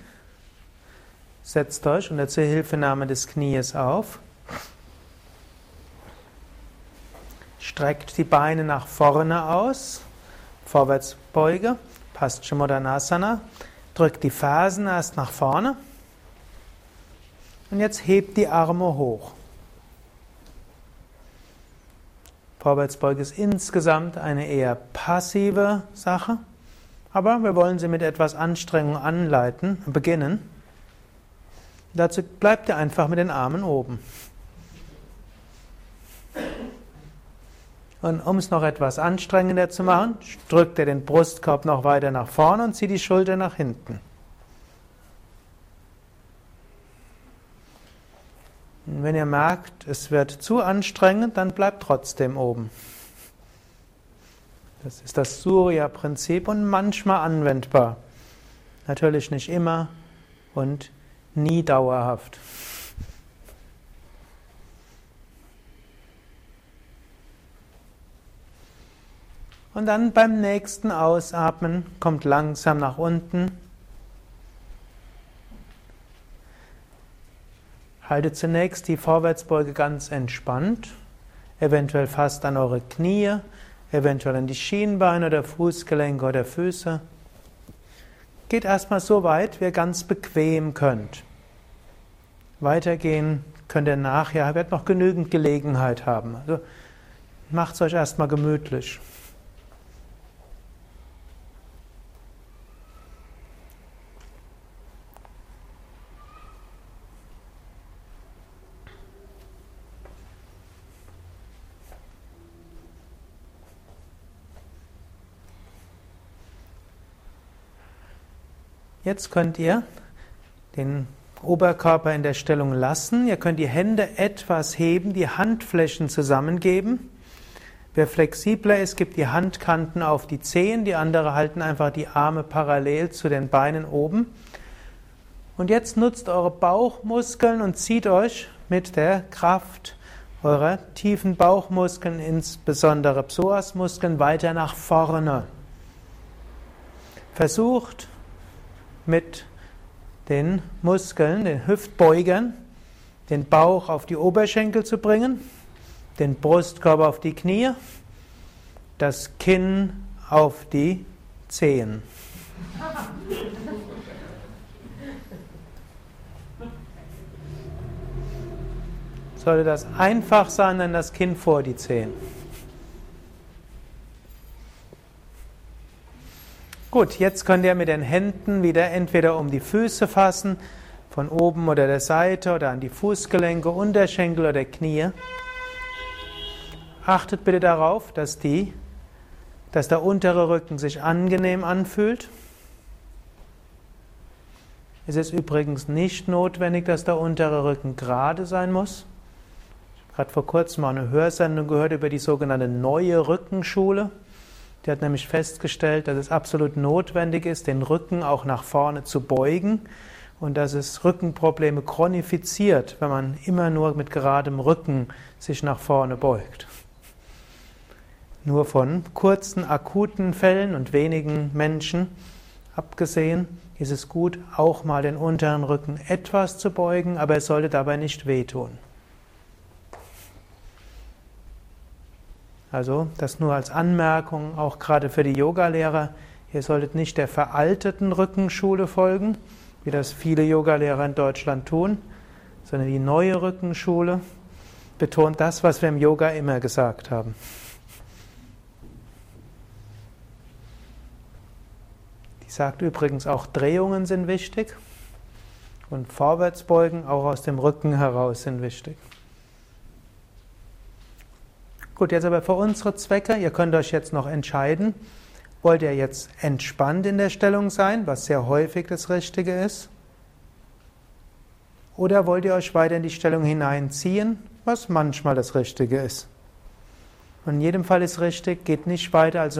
Setzt euch unter Zuhilfenahme des Knies auf. Streckt die Beine nach vorne aus. Vorwärtsbeuge. Paschimottanasana. Drückt die Fersen erst nach vorne. Und jetzt hebt die Arme hoch. Vorwärtsbeuge ist insgesamt eine eher passive Sache. Aber wir wollen sie mit etwas Anstrengung anleiten, beginnen. Dazu bleibt ihr einfach mit den Armen oben. Und um es noch etwas anstrengender zu machen, drückt ihr den Brustkorb noch weiter nach vorne und zieht die Schulter nach hinten. Und wenn ihr merkt, es wird zu anstrengend, dann bleibt trotzdem oben. Das ist das Surya-Prinzip und manchmal anwendbar. Natürlich nicht immer und nie dauerhaft. Und dann beim nächsten Ausatmen kommt langsam nach unten. Haltet zunächst die Vorwärtsbeuge ganz entspannt, eventuell fast an eure Knie eventuell an die Schienbeine oder Fußgelenke oder Füße. Geht erstmal so weit, wie ihr ganz bequem könnt. Weitergehen könnt ihr nachher, ihr werdet noch genügend Gelegenheit haben. Also macht es euch erstmal gemütlich. Jetzt könnt ihr den Oberkörper in der Stellung lassen. Ihr könnt die Hände etwas heben, die Handflächen zusammengeben. Wer flexibler ist, gibt die Handkanten auf die Zehen, die andere halten einfach die Arme parallel zu den Beinen oben. Und jetzt nutzt eure Bauchmuskeln und zieht euch mit der Kraft eurer tiefen Bauchmuskeln, insbesondere Psoasmuskeln, weiter nach vorne. Versucht mit den Muskeln, den Hüftbeugern, den Bauch auf die Oberschenkel zu bringen, den Brustkorb auf die Knie, das Kinn auf die Zehen. Sollte das einfach sein, dann das Kinn vor die Zehen. Gut, jetzt könnt ihr mit den Händen wieder entweder um die Füße fassen, von oben oder der Seite oder an die Fußgelenke, Unterschenkel oder Knie. Achtet bitte darauf, dass, die, dass der untere Rücken sich angenehm anfühlt. Es ist übrigens nicht notwendig, dass der untere Rücken gerade sein muss. Ich habe gerade vor kurzem mal eine Hörsendung gehört über die sogenannte neue Rückenschule. Die hat nämlich festgestellt, dass es absolut notwendig ist, den Rücken auch nach vorne zu beugen und dass es Rückenprobleme chronifiziert, wenn man immer nur mit geradem Rücken sich nach vorne beugt. Nur von kurzen, akuten Fällen und wenigen Menschen abgesehen, ist es gut, auch mal den unteren Rücken etwas zu beugen, aber es sollte dabei nicht wehtun. Also das nur als Anmerkung, auch gerade für die Yogalehrer. Ihr solltet nicht der veralteten Rückenschule folgen, wie das viele Yogalehrer in Deutschland tun, sondern die neue Rückenschule betont das, was wir im Yoga immer gesagt haben. Die sagt übrigens auch, Drehungen sind wichtig und Vorwärtsbeugen auch aus dem Rücken heraus sind wichtig. Gut, jetzt aber für unsere Zwecke, ihr könnt euch jetzt noch entscheiden, wollt ihr jetzt entspannt in der Stellung sein, was sehr häufig das Richtige ist? Oder wollt ihr euch weiter in die Stellung hineinziehen, was manchmal das Richtige ist? Und in jedem Fall ist richtig, geht nicht weiter, als,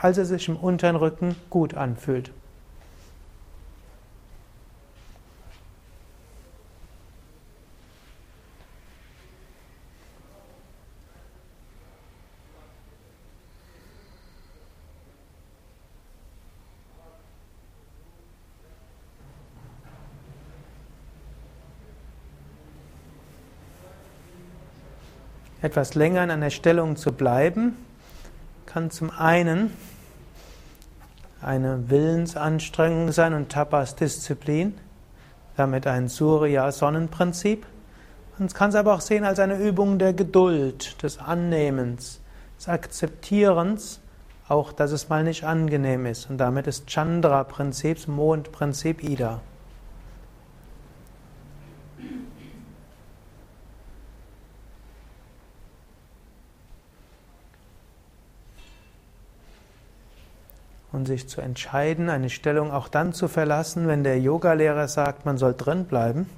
als es sich im unteren Rücken gut anfühlt. Etwas länger in einer Stellung zu bleiben, kann zum einen eine Willensanstrengung sein und Tapas Disziplin, damit ein Surya-Sonnenprinzip. Man kann es aber auch sehen als eine Übung der Geduld, des Annehmens, des Akzeptierens, auch dass es mal nicht angenehm ist. Und damit ist Chandra-Prinzip, Mondprinzip Ida. Und sich zu entscheiden, eine Stellung auch dann zu verlassen, wenn der Yogalehrer sagt, man soll drin bleiben,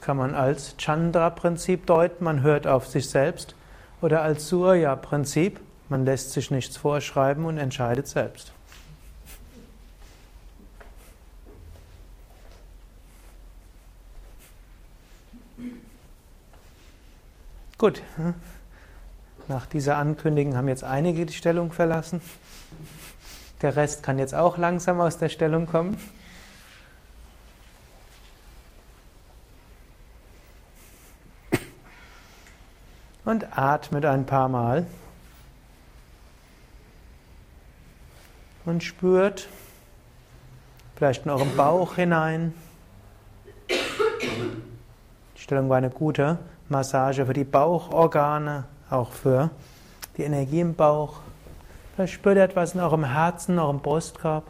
kann man als Chandra-Prinzip deuten, man hört auf sich selbst, oder als Surya-Prinzip, man lässt sich nichts vorschreiben und entscheidet selbst. Gut, nach dieser Ankündigung haben jetzt einige die Stellung verlassen. Der Rest kann jetzt auch langsam aus der Stellung kommen. Und atmet ein paar Mal. Und spürt vielleicht in eurem Bauch hinein. Die Stellung war eine gute Massage für die Bauchorgane, auch für die Energie im Bauch. Vielleicht spürt ihr etwas in eurem Herzen, in eurem Brustkorb.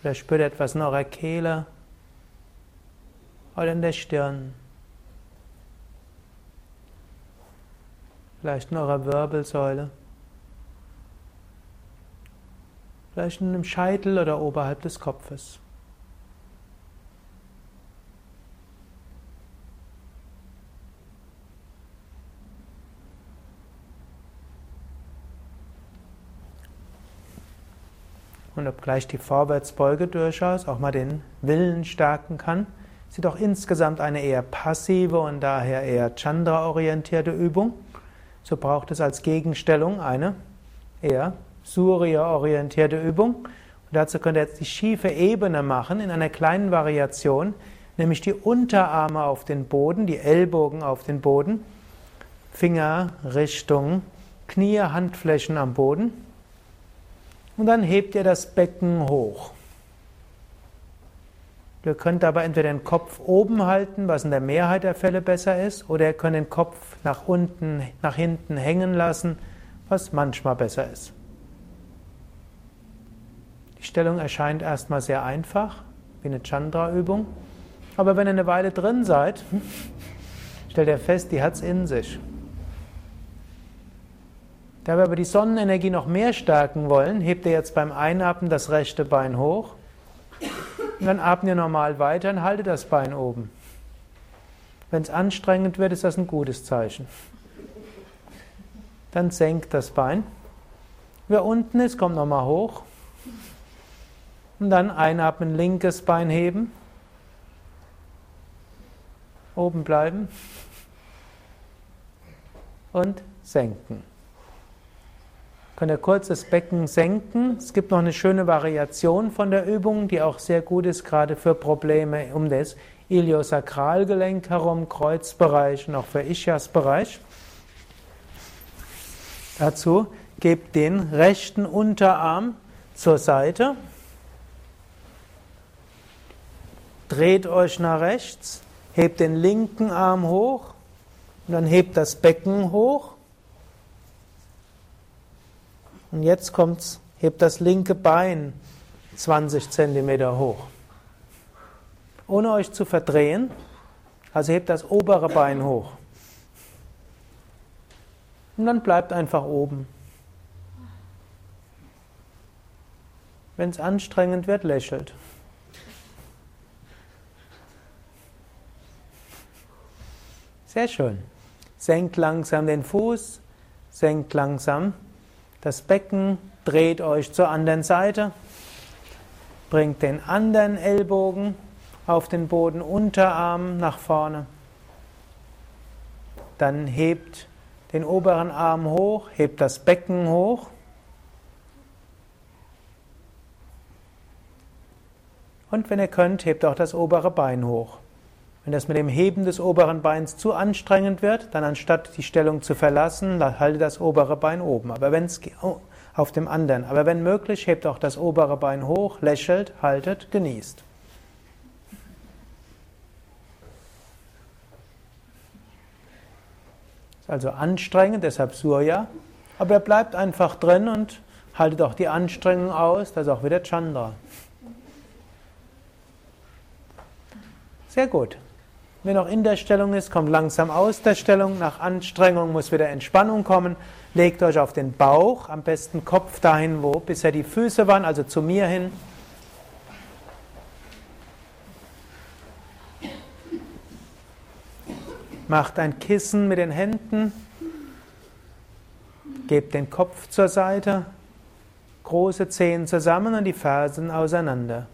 Vielleicht spürt ihr etwas in eurer Kehle oder in der Stirn. Vielleicht in eurer Wirbelsäule. Vielleicht in einem Scheitel oder oberhalb des Kopfes. Und obgleich die Vorwärtsbeuge durchaus auch mal den Willen stärken kann, ist doch insgesamt eine eher passive und daher eher Chandra-orientierte Übung. So braucht es als Gegenstellung eine eher Surya-orientierte Übung. Und dazu könnt ihr jetzt die schiefe Ebene machen in einer kleinen Variation, nämlich die Unterarme auf den Boden, die Ellbogen auf den Boden, Finger Richtung Knie, Handflächen am Boden. Und dann hebt ihr das Becken hoch. Ihr könnt aber entweder den Kopf oben halten, was in der Mehrheit der Fälle besser ist, oder ihr könnt den Kopf nach unten, nach hinten hängen lassen, was manchmal besser ist. Die Stellung erscheint erstmal sehr einfach, wie eine Chandra-Übung. Aber wenn ihr eine Weile drin seid, stellt ihr fest, die hat es in sich. Da wir aber die Sonnenenergie noch mehr stärken wollen, hebt ihr jetzt beim Einatmen das rechte Bein hoch. Und dann atmet ihr normal weiter und haltet das Bein oben. Wenn es anstrengend wird, ist das ein gutes Zeichen. Dann senkt das Bein. Wer unten ist, kommt nochmal hoch. Und dann einatmen, linkes Bein heben. Oben bleiben. Und senken. Könnt ihr kurz das Becken senken. Es gibt noch eine schöne Variation von der Übung, die auch sehr gut ist, gerade für Probleme um das Iliosakralgelenk herum, Kreuzbereich und auch für Ischiasbereich. Dazu gebt den rechten Unterarm zur Seite, dreht euch nach rechts, hebt den linken Arm hoch und dann hebt das Becken hoch und jetzt kommt's, hebt das linke Bein 20 cm hoch. Ohne euch zu verdrehen, also hebt das obere Bein hoch. Und dann bleibt einfach oben. Wenn es anstrengend wird, lächelt. Sehr schön. Senkt langsam den Fuß, senkt langsam das Becken, dreht euch zur anderen Seite, bringt den anderen Ellbogen auf den Boden, Unterarm nach vorne. Dann hebt den oberen Arm hoch, hebt das Becken hoch. Und wenn ihr könnt, hebt auch das obere Bein hoch. Wenn das mit dem Heben des oberen Beins zu anstrengend wird, dann anstatt die Stellung zu verlassen, halte das obere Bein oben. Aber wenn es oh, auf dem anderen. Aber wenn möglich, hebt auch das obere Bein hoch, lächelt, haltet, genießt. Ist also anstrengend, deshalb Surya. Aber er bleibt einfach drin und haltet auch die Anstrengung aus, das ist auch wieder Chandra. Sehr gut. Wer noch in der Stellung ist, kommt langsam aus der Stellung. Nach Anstrengung muss wieder Entspannung kommen. Legt euch auf den Bauch, am besten Kopf dahin, wo bisher die Füße waren, also zu mir hin. Macht ein Kissen mit den Händen. Gebt den Kopf zur Seite. Große Zehen zusammen und die Fersen auseinander.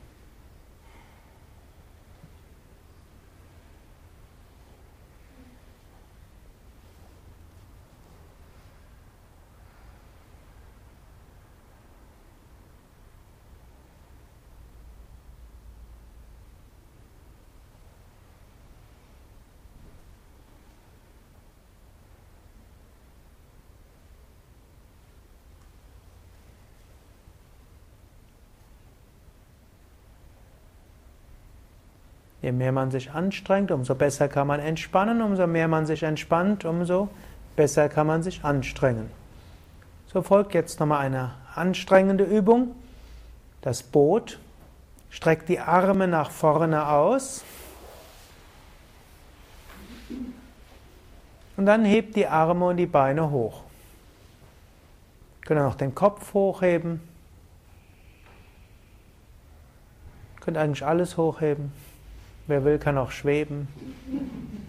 Je mehr man sich anstrengt, umso besser kann man entspannen, umso mehr man sich entspannt, umso besser kann man sich anstrengen. So folgt jetzt nochmal eine anstrengende Übung. Das Boot streckt die Arme nach vorne aus und dann hebt die Arme und die Beine hoch. Könnt ihr noch den Kopf hochheben. Könnt eigentlich alles hochheben. Wer will, kann auch schweben.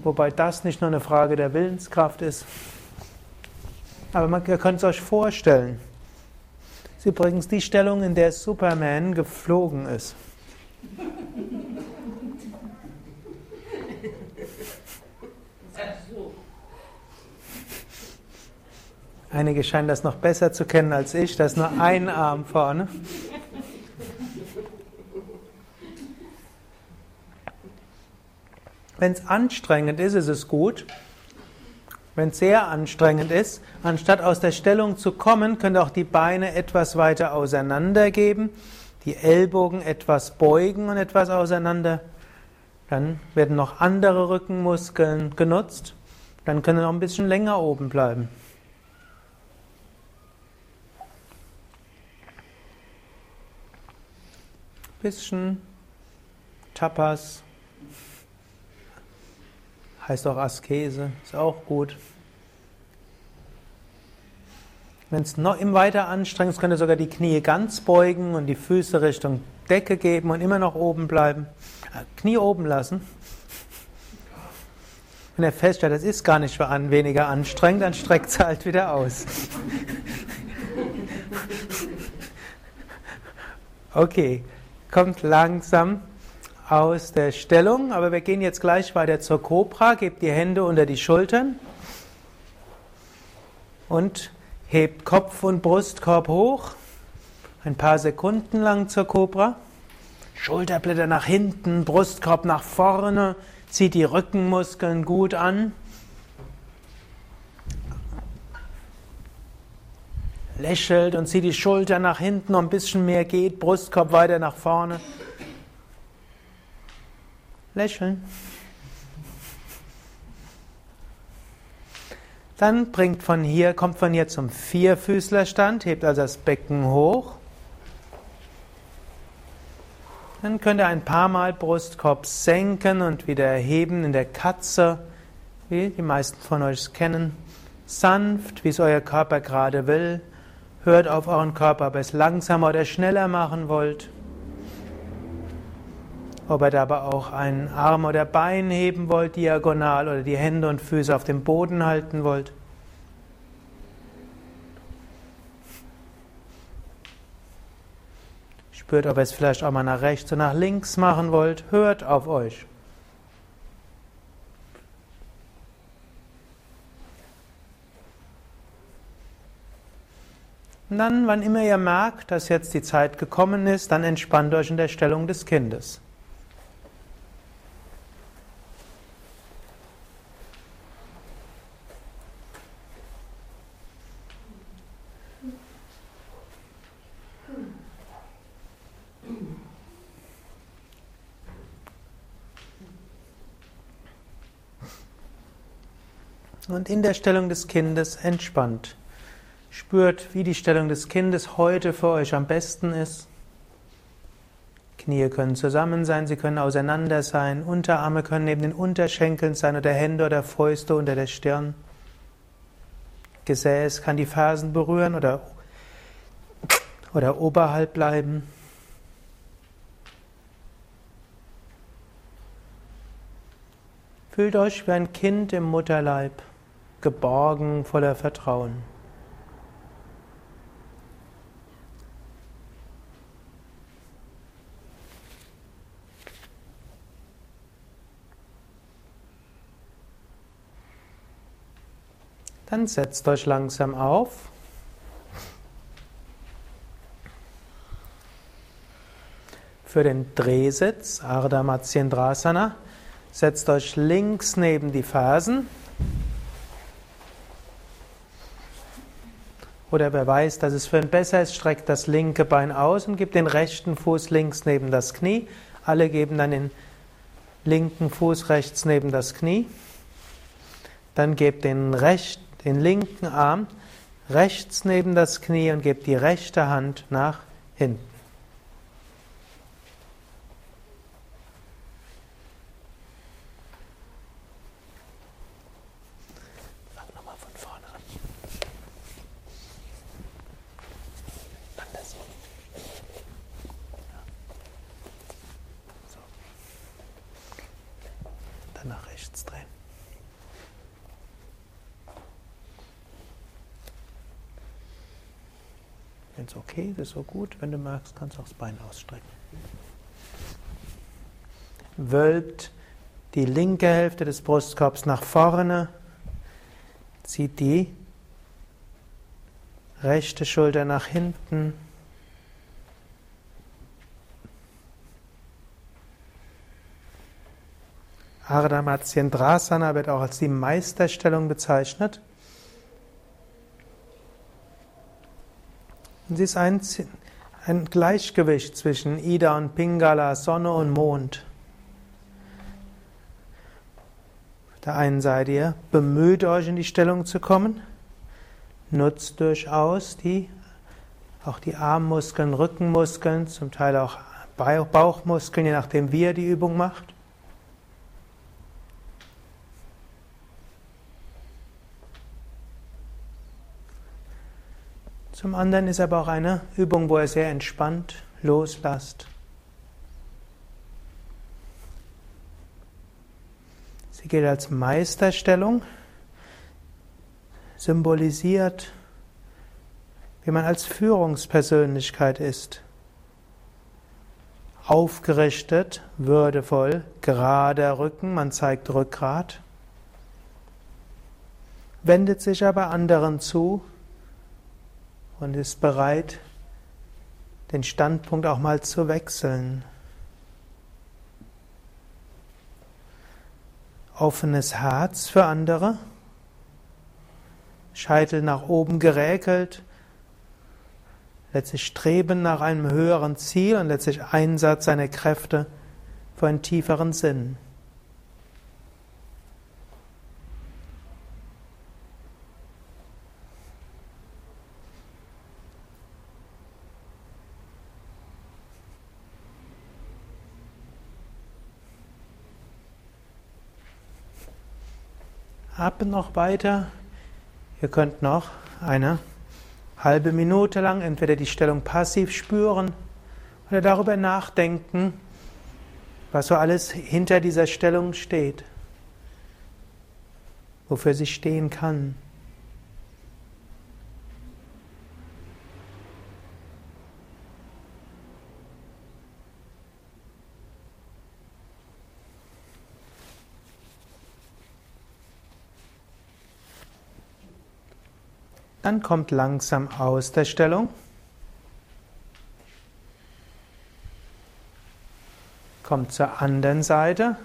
Wobei das nicht nur eine Frage der Willenskraft ist. Aber man, ihr könnt es euch vorstellen. Das ist übrigens die Stellung, in der Superman geflogen ist. Einige scheinen das noch besser zu kennen als ich. Da ist nur ein Arm vorne. Wenn es anstrengend ist, ist es gut. Wenn es sehr anstrengend ist, anstatt aus der Stellung zu kommen, könnt ihr auch die Beine etwas weiter auseinander geben, die Ellbogen etwas beugen und etwas auseinander. Dann werden noch andere Rückenmuskeln genutzt. Dann können wir noch ein bisschen länger oben bleiben. Bisschen Tapas heißt auch Askese, ist auch gut. Wenn es noch im weiter anstrengt, könnt ihr sogar die Knie ganz beugen und die Füße Richtung Decke geben und immer noch oben bleiben. Äh, Knie oben lassen. Wenn er feststellt, das ist gar nicht weniger anstrengend, dann streckt es halt wieder aus. Okay, kommt langsam aus der Stellung, aber wir gehen jetzt gleich weiter zur Cobra. Gebt die Hände unter die Schultern und hebt Kopf und Brustkorb hoch. Ein paar Sekunden lang zur Cobra. Schulterblätter nach hinten, Brustkorb nach vorne, zieht die Rückenmuskeln gut an. Lächelt und zieht die Schulter nach hinten, noch ein bisschen mehr geht, Brustkorb weiter nach vorne. Lächeln. Dann bringt von hier, kommt von hier zum Vierfüßlerstand, hebt also das Becken hoch. Dann könnt ihr ein paar Mal Brustkorb senken und wieder erheben in der Katze, wie die meisten von euch es kennen. sanft, wie es euer Körper gerade will. Hört auf euren Körper, ob ihr es langsamer oder schneller machen wollt. Ob ihr dabei auch einen Arm oder Bein heben wollt, diagonal, oder die Hände und Füße auf dem Boden halten wollt. Spürt, ob ihr es vielleicht auch mal nach rechts und nach links machen wollt. Hört auf euch. Und dann, wann immer ihr merkt, dass jetzt die Zeit gekommen ist, dann entspannt euch in der Stellung des Kindes. Und in der Stellung des Kindes entspannt. Spürt, wie die Stellung des Kindes heute für euch am besten ist. Knie können zusammen sein, sie können auseinander sein, Unterarme können neben den Unterschenkeln sein oder Hände oder Fäuste unter der Stirn. Gesäß kann die Fersen berühren oder, oder oberhalb bleiben. Fühlt euch wie ein Kind im Mutterleib, geborgen, voller Vertrauen. Dann setzt euch langsam auf. Für den Drehsitz, Ardha Matsyendrasana, setzt euch links neben die Fersen. Oder wer weiß, dass es für ihn besser ist, streckt das linke Bein aus und gibt den rechten Fuß links neben das Knie. Alle geben dann den linken Fuß rechts neben das Knie. Dann gebt den rechten den linken Arm rechts neben das Knie und gebt die rechte Hand nach hinten. Dann nach rechts drehen. Wenn es okay ist, so gut. Wenn du magst, kannst du auch das Bein ausstrecken. Wölbt die linke Hälfte des Brustkorbs nach vorne. Zieht die rechte Schulter nach hinten. Ardha Matsyendrasana wird auch als die Meisterstellung bezeichnet. Und sie ist ein, ein Gleichgewicht zwischen Ida und Pingala, Sonne und Mond. Auf der einen Seite ihr bemüht euch in die Stellung zu kommen, nutzt durchaus die, auch die Armmuskeln, Rückenmuskeln, zum Teil auch Bauchmuskeln, je nachdem wie ihr die Übung macht. Zum anderen ist aber auch eine Übung, wo er sehr entspannt loslasst. Sie gilt als Meisterstellung, symbolisiert, wie man als Führungspersönlichkeit ist. Aufgerichtet, würdevoll, gerader Rücken, man zeigt Rückgrat, wendet sich aber anderen zu, und ist bereit, den Standpunkt auch mal zu wechseln. Offenes Herz für andere, Scheitel nach oben geräkelt, letztlich Streben nach einem höheren Ziel und letztlich Einsatz seiner Kräfte für einen tieferen Sinn. Atmet noch weiter. Ihr könnt noch eine halbe Minute lang entweder die Stellung passiv spüren oder darüber nachdenken, was so alles hinter dieser Stellung steht, wofür sie stehen kann. Dann kommt langsam aus der Stellung. Kommt zur anderen Seite.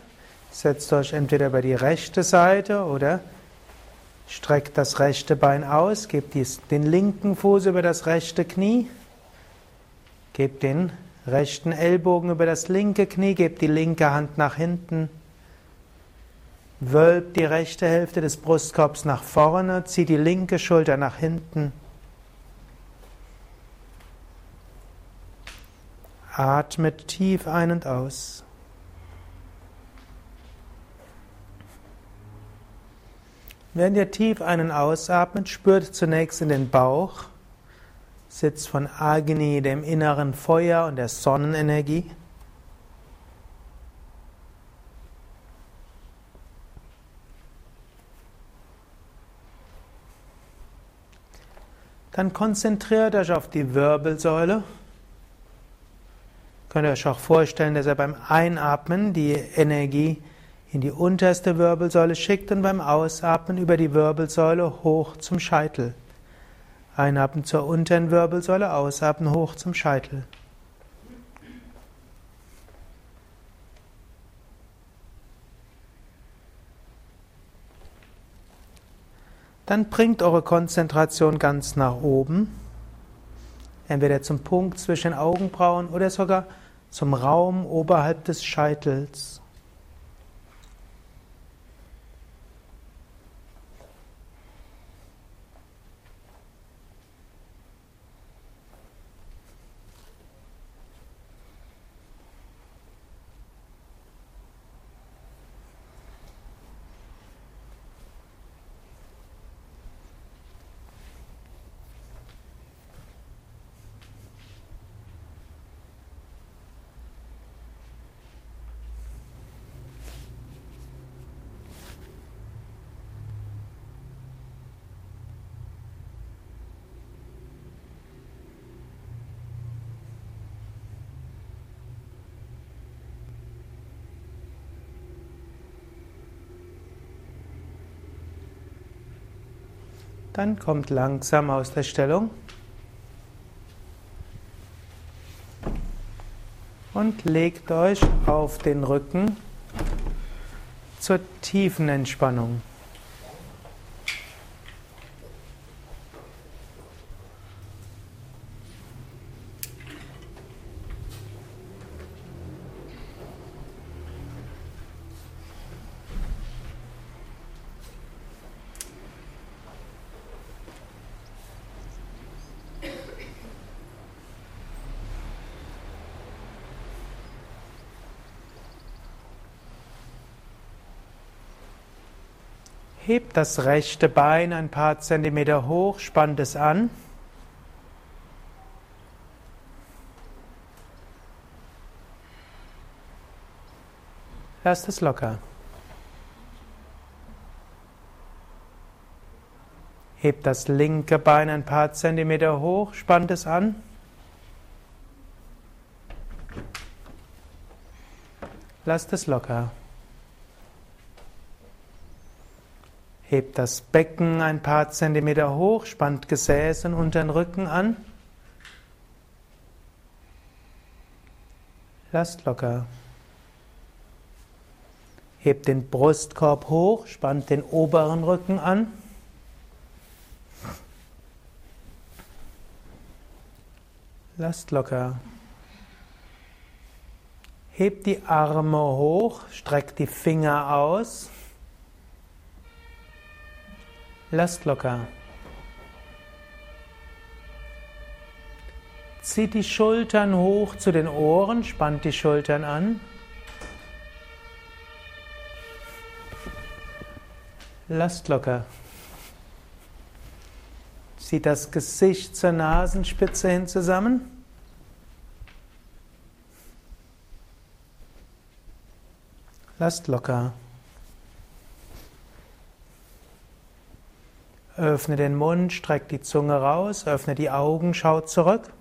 Setzt euch entweder über die rechte Seite oder streckt das rechte Bein aus. Gebt den linken Fuß über das rechte Knie. Gebt den rechten Ellbogen über das linke Knie. Gebt die linke Hand nach hinten. Wölbt die rechte Hälfte des Brustkorbs nach vorne, zieht die linke Schulter nach hinten. Atmet tief ein und aus. Während ihr tief ein- und ausatmet, spürt zunächst in den Bauch, Sitz von Agni, dem inneren Feuer und der Sonnenenergie. Dann konzentriert euch auf die Wirbelsäule. Könnt ihr euch auch vorstellen, dass ihr beim Einatmen die Energie in die unterste Wirbelsäule schickt und beim Ausatmen über die Wirbelsäule hoch zum Scheitel. Einatmen zur unteren Wirbelsäule, ausatmen hoch zum Scheitel. Dann bringt eure Konzentration ganz nach oben, entweder zum Punkt zwischen Augenbrauen oder sogar zum Raum oberhalb des Scheitels. Dann kommt langsam aus der Stellung und legt euch auf den Rücken zur tiefen Entspannung. Hebt das rechte Bein ein paar Zentimeter hoch, spannt es an. Lasst es locker. Hebt das linke Bein ein paar Zentimeter hoch, spannt es an. Lasst es locker. Hebt das Becken ein paar Zentimeter hoch, spannt Gesäß und unteren Rücken an. Lasst locker. Hebt den Brustkorb hoch, spannt den oberen Rücken an. Lasst locker. Hebt die Arme hoch, streckt die Finger aus. Lasst locker. Zieht die Schultern hoch zu den Ohren, spannt die Schultern an. Lasst locker. Zieht das Gesicht zur Nasenspitze hin zusammen. Lasst locker. Öffne den Mund, streck die Zunge raus, öffne die Augen, schau zurück.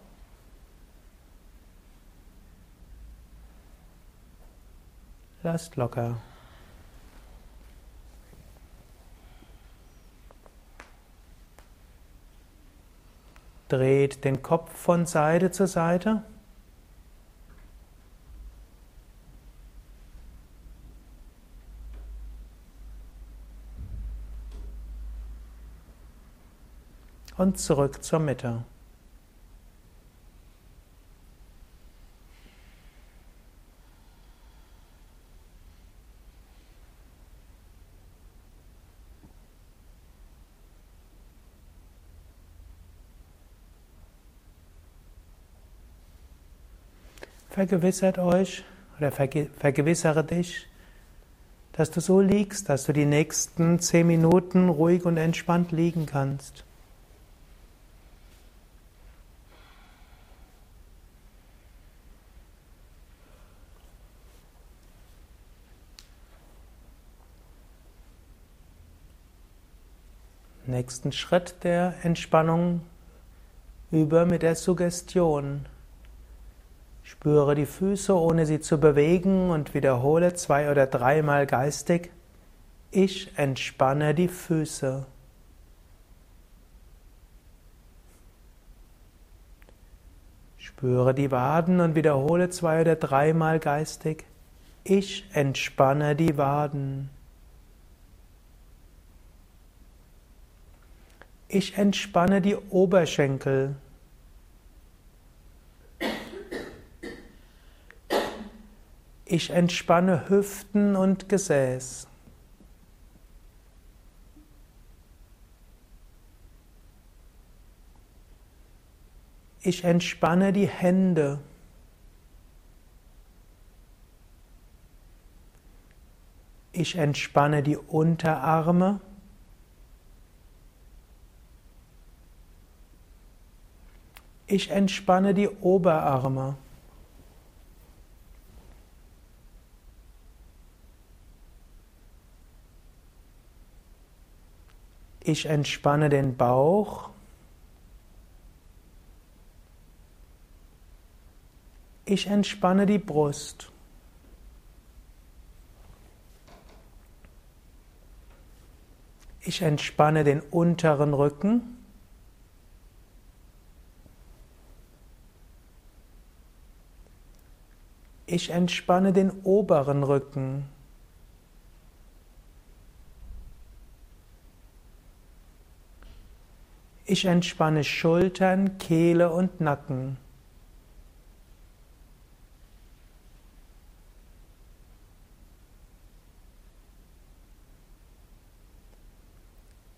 Lasst locker. Dreht den Kopf von Seite zu Seite. Und zurück zur Mitte. Vergewissert euch oder vergewissere dich, dass du so liegst, dass du die nächsten zehn Minuten ruhig und entspannt liegen kannst. Nächsten Schritt der Entspannung über mit der Suggestion. Spüre die Füße, ohne sie zu bewegen und wiederhole zwei oder dreimal geistig. Ich entspanne die Füße. Spüre die Waden und wiederhole zwei oder dreimal geistig. Ich entspanne die Waden. Ich entspanne die Oberschenkel. Ich entspanne Hüften und Gesäß. Ich entspanne die Hände. Ich entspanne die Unterarme. Ich entspanne die Oberarme. Ich entspanne den Bauch. Ich entspanne die Brust. Ich entspanne den unteren Rücken. Ich entspanne den oberen Rücken. Ich entspanne Schultern, Kehle und Nacken.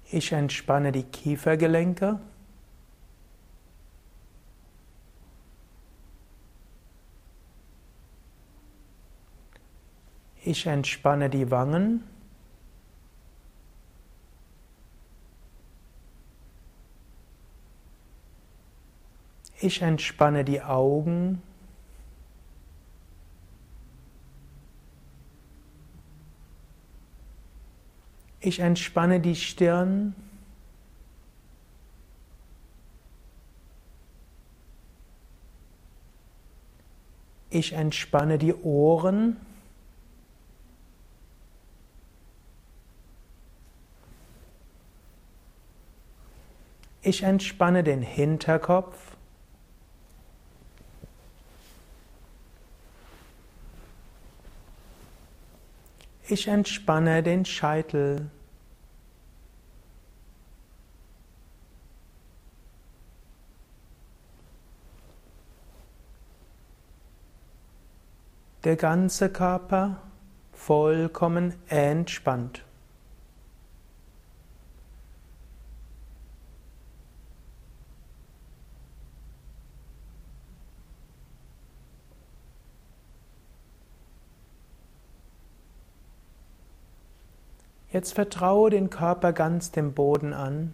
Ich entspanne die Kiefergelenke. Ich entspanne die Wangen. Ich entspanne die Augen. Ich entspanne die Stirn. Ich entspanne die Ohren. Ich entspanne den Hinterkopf. Ich entspanne den Scheitel. Der ganze Körper vollkommen entspannt. Jetzt vertraue den Körper ganz dem Boden an.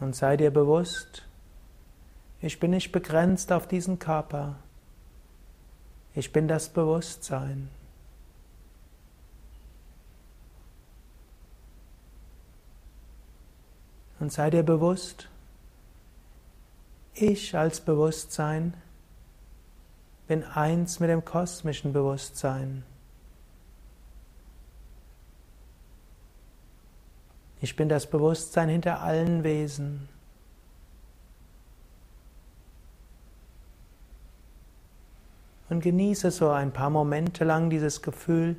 Und sei dir bewusst, ich bin nicht begrenzt auf diesen Körper. Ich bin das Bewusstsein. Und sei dir bewusst, ich als Bewusstsein bin eins mit dem kosmischen Bewusstsein. Ich bin das Bewusstsein hinter allen Wesen. Und genieße so ein paar Momente lang dieses Gefühl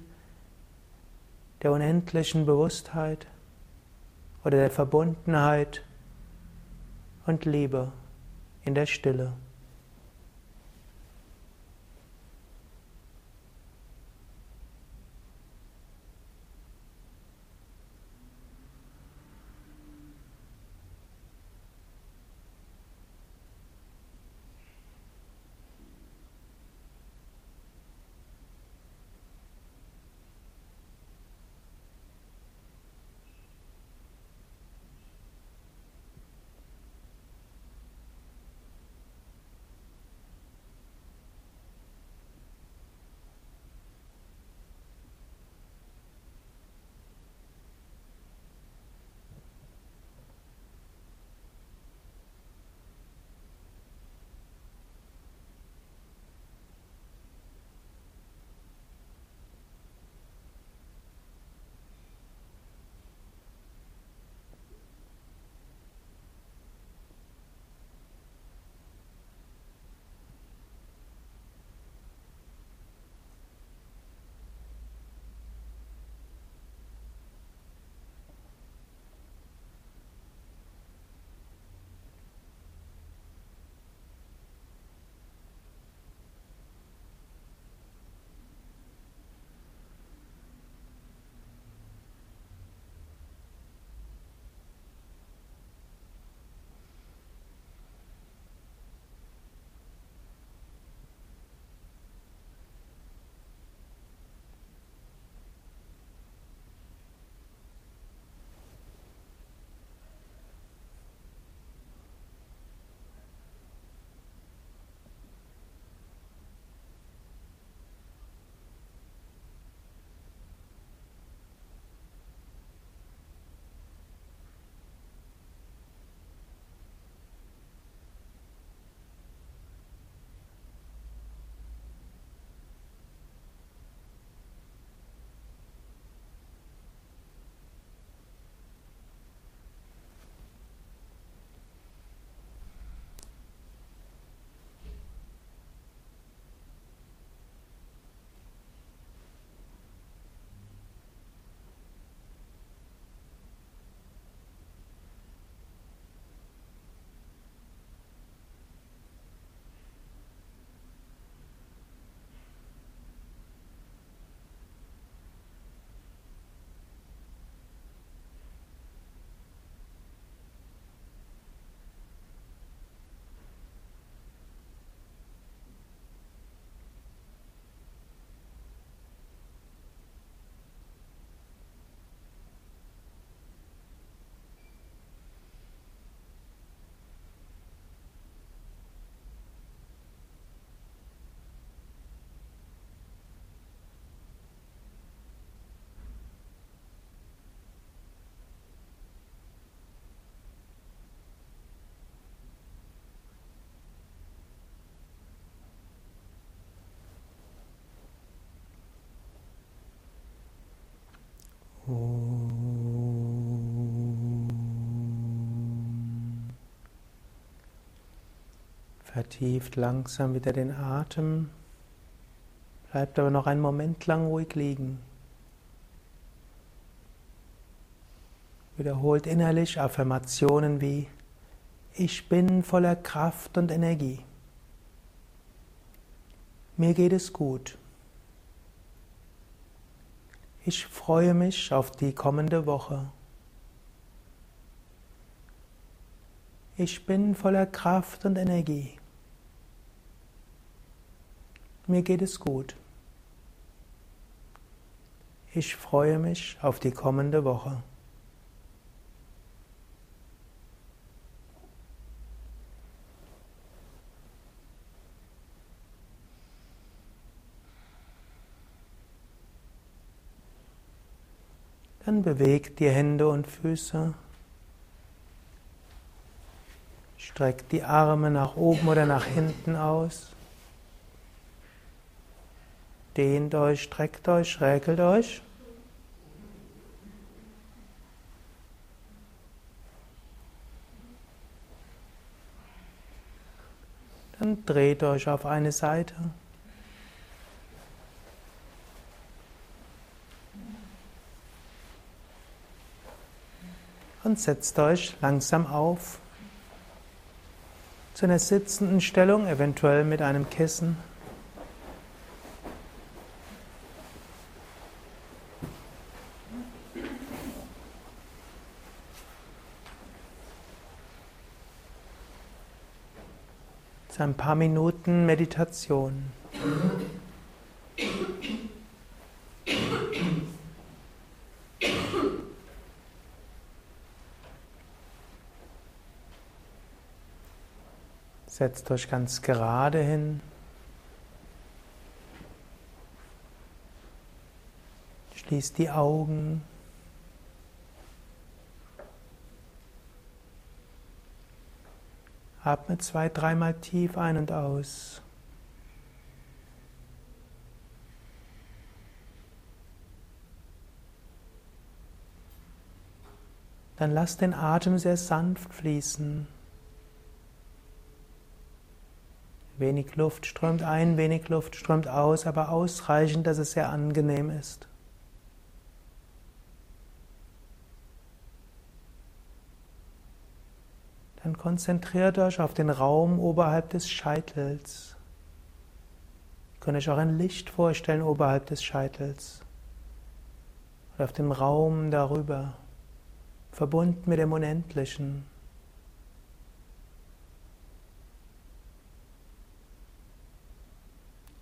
der unendlichen Bewusstheit oder der Verbundenheit und Liebe in der Stille. Vertieft langsam wieder den Atem. Bleibt aber noch einen Moment lang ruhig liegen. Wiederholt innerlich Affirmationen wie Ich bin voller Kraft und Energie. Mir geht es gut. Ich freue mich auf die kommende Woche. Ich bin voller Kraft und Energie. Mir geht es gut. Ich freue mich auf die kommende Woche. Dann bewegt die Hände und Füße. Streckt die Arme nach oben oder nach hinten aus. Dehnt euch, streckt euch, räkelt euch. Dann dreht euch auf eine Seite. Und setzt euch langsam auf. Zu einer sitzenden Stellung, eventuell mit einem Kissen. Zu ein paar Minuten Meditation. Setzt euch ganz gerade hin. Schließt die Augen. Atme zwei, dreimal tief ein und aus. Dann lass den Atem sehr sanft fließen. Wenig Luft strömt ein, wenig Luft strömt aus, aber ausreichend, dass es sehr angenehm ist. Dann konzentriert euch auf den Raum oberhalb des Scheitels. Ihr könnt euch auch ein Licht vorstellen oberhalb des Scheitels. Oder auf dem Raum darüber, verbunden mit dem Unendlichen.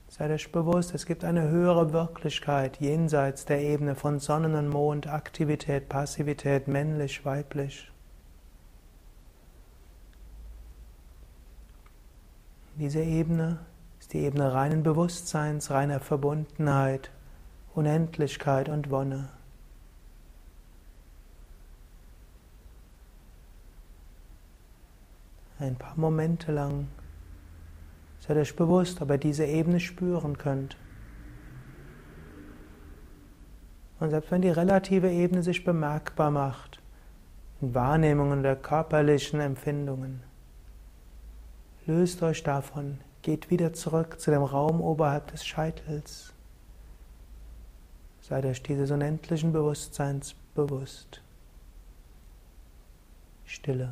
Seid euch bewusst, es gibt eine höhere Wirklichkeit jenseits der Ebene von Sonnen und Mond, Aktivität, Passivität, männlich, weiblich. Diese Ebene ist die Ebene reinen Bewusstseins, reiner Verbundenheit, Unendlichkeit und Wonne. Ein paar Momente lang seid euch bewusst, ob ihr diese Ebene spüren könnt. Und selbst wenn die relative Ebene sich bemerkbar macht, in Wahrnehmungen der körperlichen Empfindungen, Löst euch davon, geht wieder zurück zu dem Raum oberhalb des Scheitels. Seid euch dieses unendlichen Bewusstseins bewusst. Stille.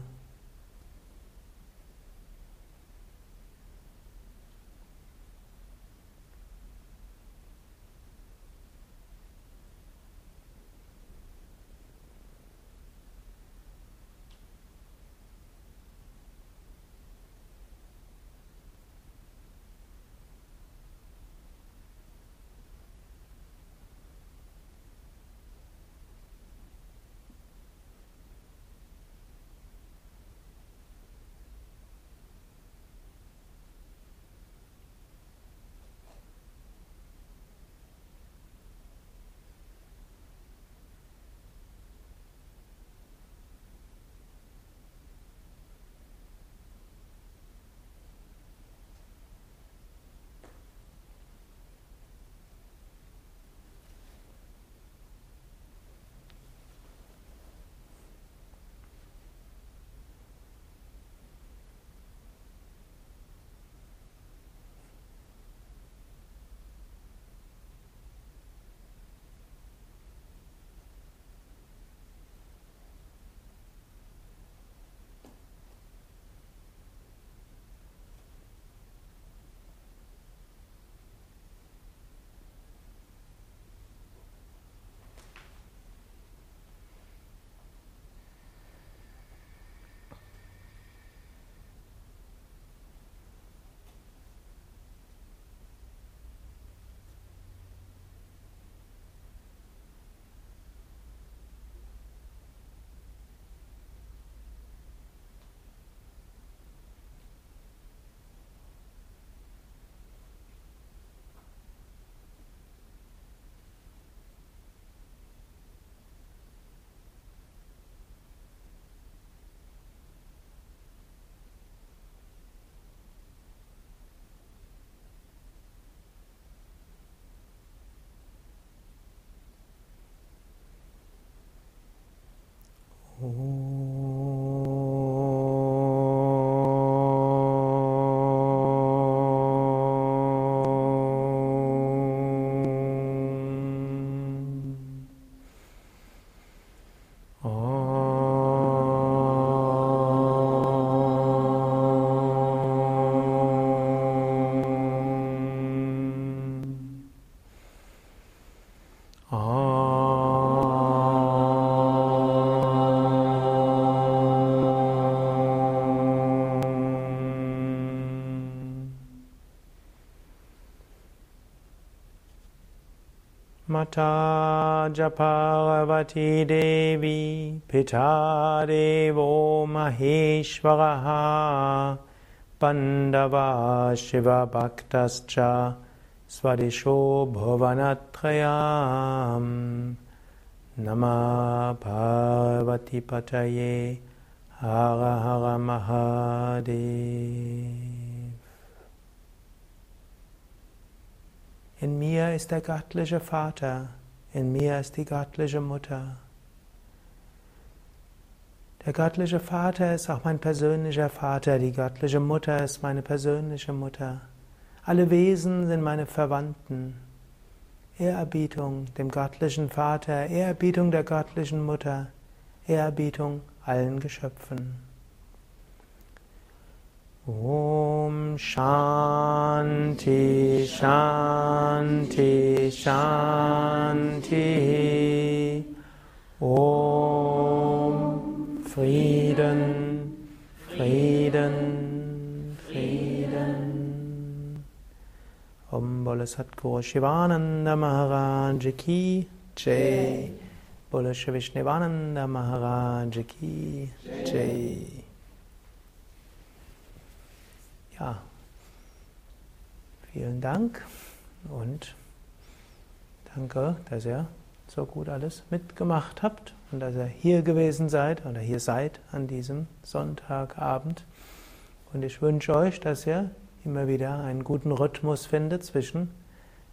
माता च जावती देवी पिता देवो महेश्वरः पण्डवा शिवभक्तश्च स्वदिशो भुवनक्षया नमः भारवति पतये महादे In mir ist der göttliche Vater, in mir ist die göttliche Mutter. Der göttliche Vater ist auch mein persönlicher Vater, die göttliche Mutter ist meine persönliche Mutter. Alle Wesen sind meine Verwandten. Ehrerbietung dem göttlichen Vater, Ehrerbietung der göttlichen Mutter, Ehrerbietung allen Geschöpfen. Om Shanti Shanti Shanti. Om Frieden Frieden Frieden. Om Bole Satguru Shivananda Maharaj Ki Jai. Bole Shivishnivananda Maharaj Ki Jai ja, vielen Dank und danke, dass ihr so gut alles mitgemacht habt und dass ihr hier gewesen seid oder hier seid an diesem Sonntagabend. Und ich wünsche euch, dass ihr immer wieder einen guten Rhythmus findet zwischen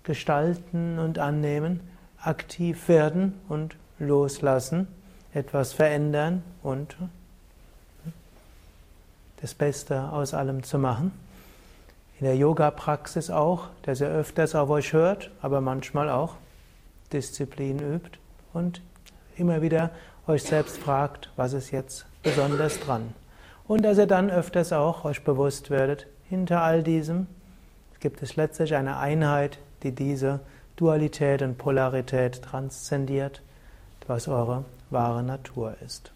Gestalten und Annehmen, aktiv werden und loslassen, etwas verändern und das Beste aus allem zu machen. In der Yoga-Praxis auch, dass ihr öfters auf euch hört, aber manchmal auch Disziplin übt und immer wieder euch selbst fragt, was ist jetzt besonders dran. Und dass ihr dann öfters auch euch bewusst werdet, hinter all diesem gibt es letztlich eine Einheit, die diese Dualität und Polarität transzendiert, was eure wahre Natur ist.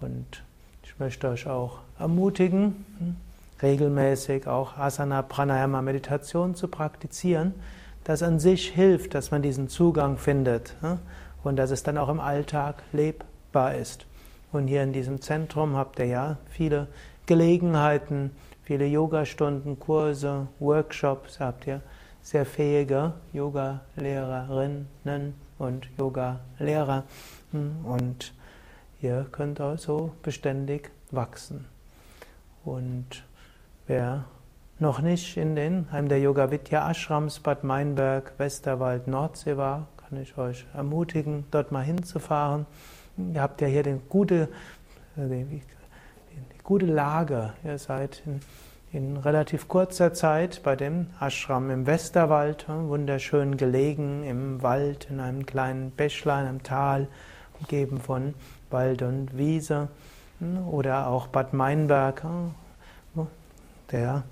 Und ich möchte euch auch ermutigen, regelmäßig auch Asana Pranayama Meditation zu praktizieren. Das an sich hilft, dass man diesen Zugang findet und dass es dann auch im Alltag lebbar ist. Und hier in diesem Zentrum habt ihr ja viele Gelegenheiten, viele Yogastunden, Kurse, Workshops, habt ihr sehr fähige Yoga-Lehrerinnen und Yoga-Lehrer. Und Ihr könnt also beständig wachsen. Und wer noch nicht in den einem der Yoga Vidya Ashrams Bad Meinberg, Westerwald, Nordsee war, kann ich euch ermutigen, dort mal hinzufahren. Ihr habt ja hier den gute, äh, die, gute Lage. Ihr seid in, in, relativ kurzer Zeit bei dem Ashram im Westerwald, wunderschön gelegen im Wald, in einem kleinen Bächlein, im Tal, umgeben von Wald und Wiese hm, oder auch Bad Meinberg, hm, der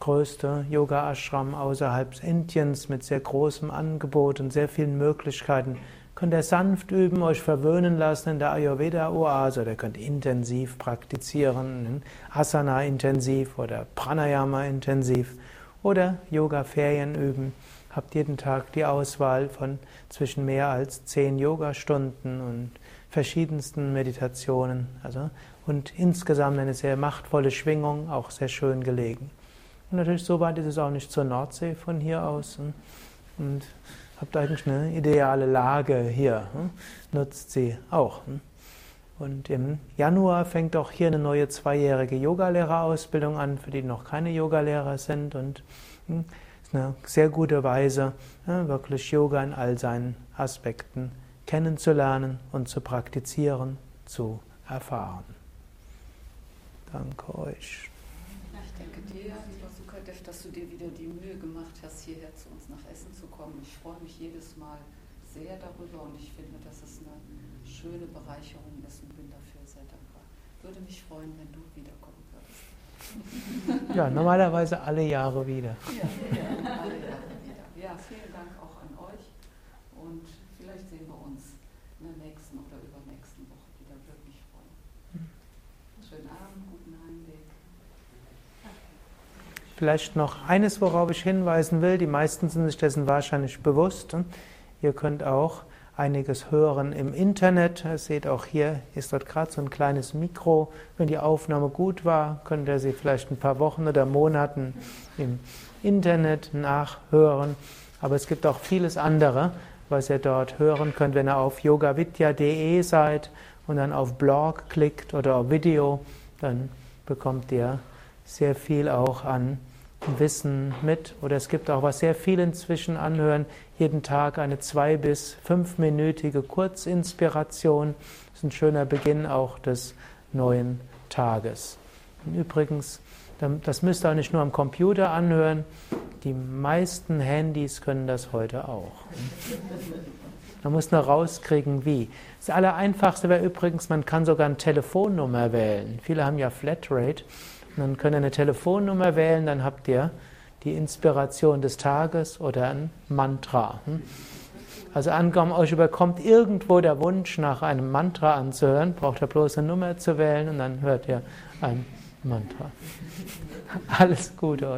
größte Yoga-Ashram außerhalb Indiens mit sehr großem Angebot und sehr vielen Möglichkeiten. Könnt ihr sanft üben, euch verwöhnen lassen in der Ayurveda-Oase oder könnt intensiv praktizieren, Asana intensiv oder Pranayama intensiv oder Yoga-Ferien üben. Habt jeden Tag die Auswahl von zwischen mehr als zehn Yogastunden und verschiedensten Meditationen. Also, und insgesamt eine sehr machtvolle Schwingung, auch sehr schön gelegen. Und natürlich so weit ist es auch nicht zur Nordsee von hier aus. Hm? Und habt eigentlich eine ideale Lage hier. Hm? Nutzt sie auch. Hm? Und im Januar fängt auch hier eine neue zweijährige Yogalehrerausbildung an, für die noch keine Yogalehrer sind. Und ist eine sehr gute Weise, wirklich Yoga in all seinen Aspekten kennenzulernen und zu praktizieren, zu erfahren. Danke euch. Ich denke dir, lieber Sukadev, dass du dir wieder die Mühe gemacht hast, hierher zu uns nach Essen zu kommen. Ich freue mich jedes Mal sehr darüber und ich finde, dass es eine schöne Bereicherung ist und bin dafür sehr dankbar. Würde mich freuen, wenn du wiederkommen würdest. Ja, normalerweise alle Jahre wieder. Ja, ja alle Jahre wieder. Ja, vielen Dank auch an euch vielleicht sehen wir uns in der nächsten oder übernächsten Woche wieder wirklich freuen. Schönen Abend, guten Heimweg. Vielleicht noch eines, worauf ich hinweisen will. Die meisten sind sich dessen wahrscheinlich bewusst. Ihr könnt auch einiges hören im Internet. Ihr seht auch hier, ist dort gerade so ein kleines Mikro. Wenn die Aufnahme gut war, könnt ihr sie vielleicht ein paar Wochen oder Monaten im Internet nachhören. Aber es gibt auch vieles andere, was ihr dort hören könnt, wenn ihr auf yogavidya.de seid und dann auf Blog klickt oder auf Video, dann bekommt ihr sehr viel auch an Wissen mit. Oder es gibt auch, was sehr viel inzwischen anhören, jeden Tag eine zwei- bis fünfminütige Kurzinspiration. Das ist ein schöner Beginn auch des neuen Tages. Und übrigens, das müsst ihr auch nicht nur am Computer anhören, die meisten Handys können das heute auch. Man muss nur rauskriegen, wie. Das Allereinfachste wäre übrigens, man kann sogar eine Telefonnummer wählen. Viele haben ja Flatrate. Und dann könnt ihr eine Telefonnummer wählen, dann habt ihr die Inspiration des Tages oder ein Mantra. Hm? Also angenommen, euch überkommt irgendwo der Wunsch, nach einem Mantra anzuhören, braucht ihr bloß eine Nummer zu wählen und dann hört ihr ein Mantra. Alles Gute euch.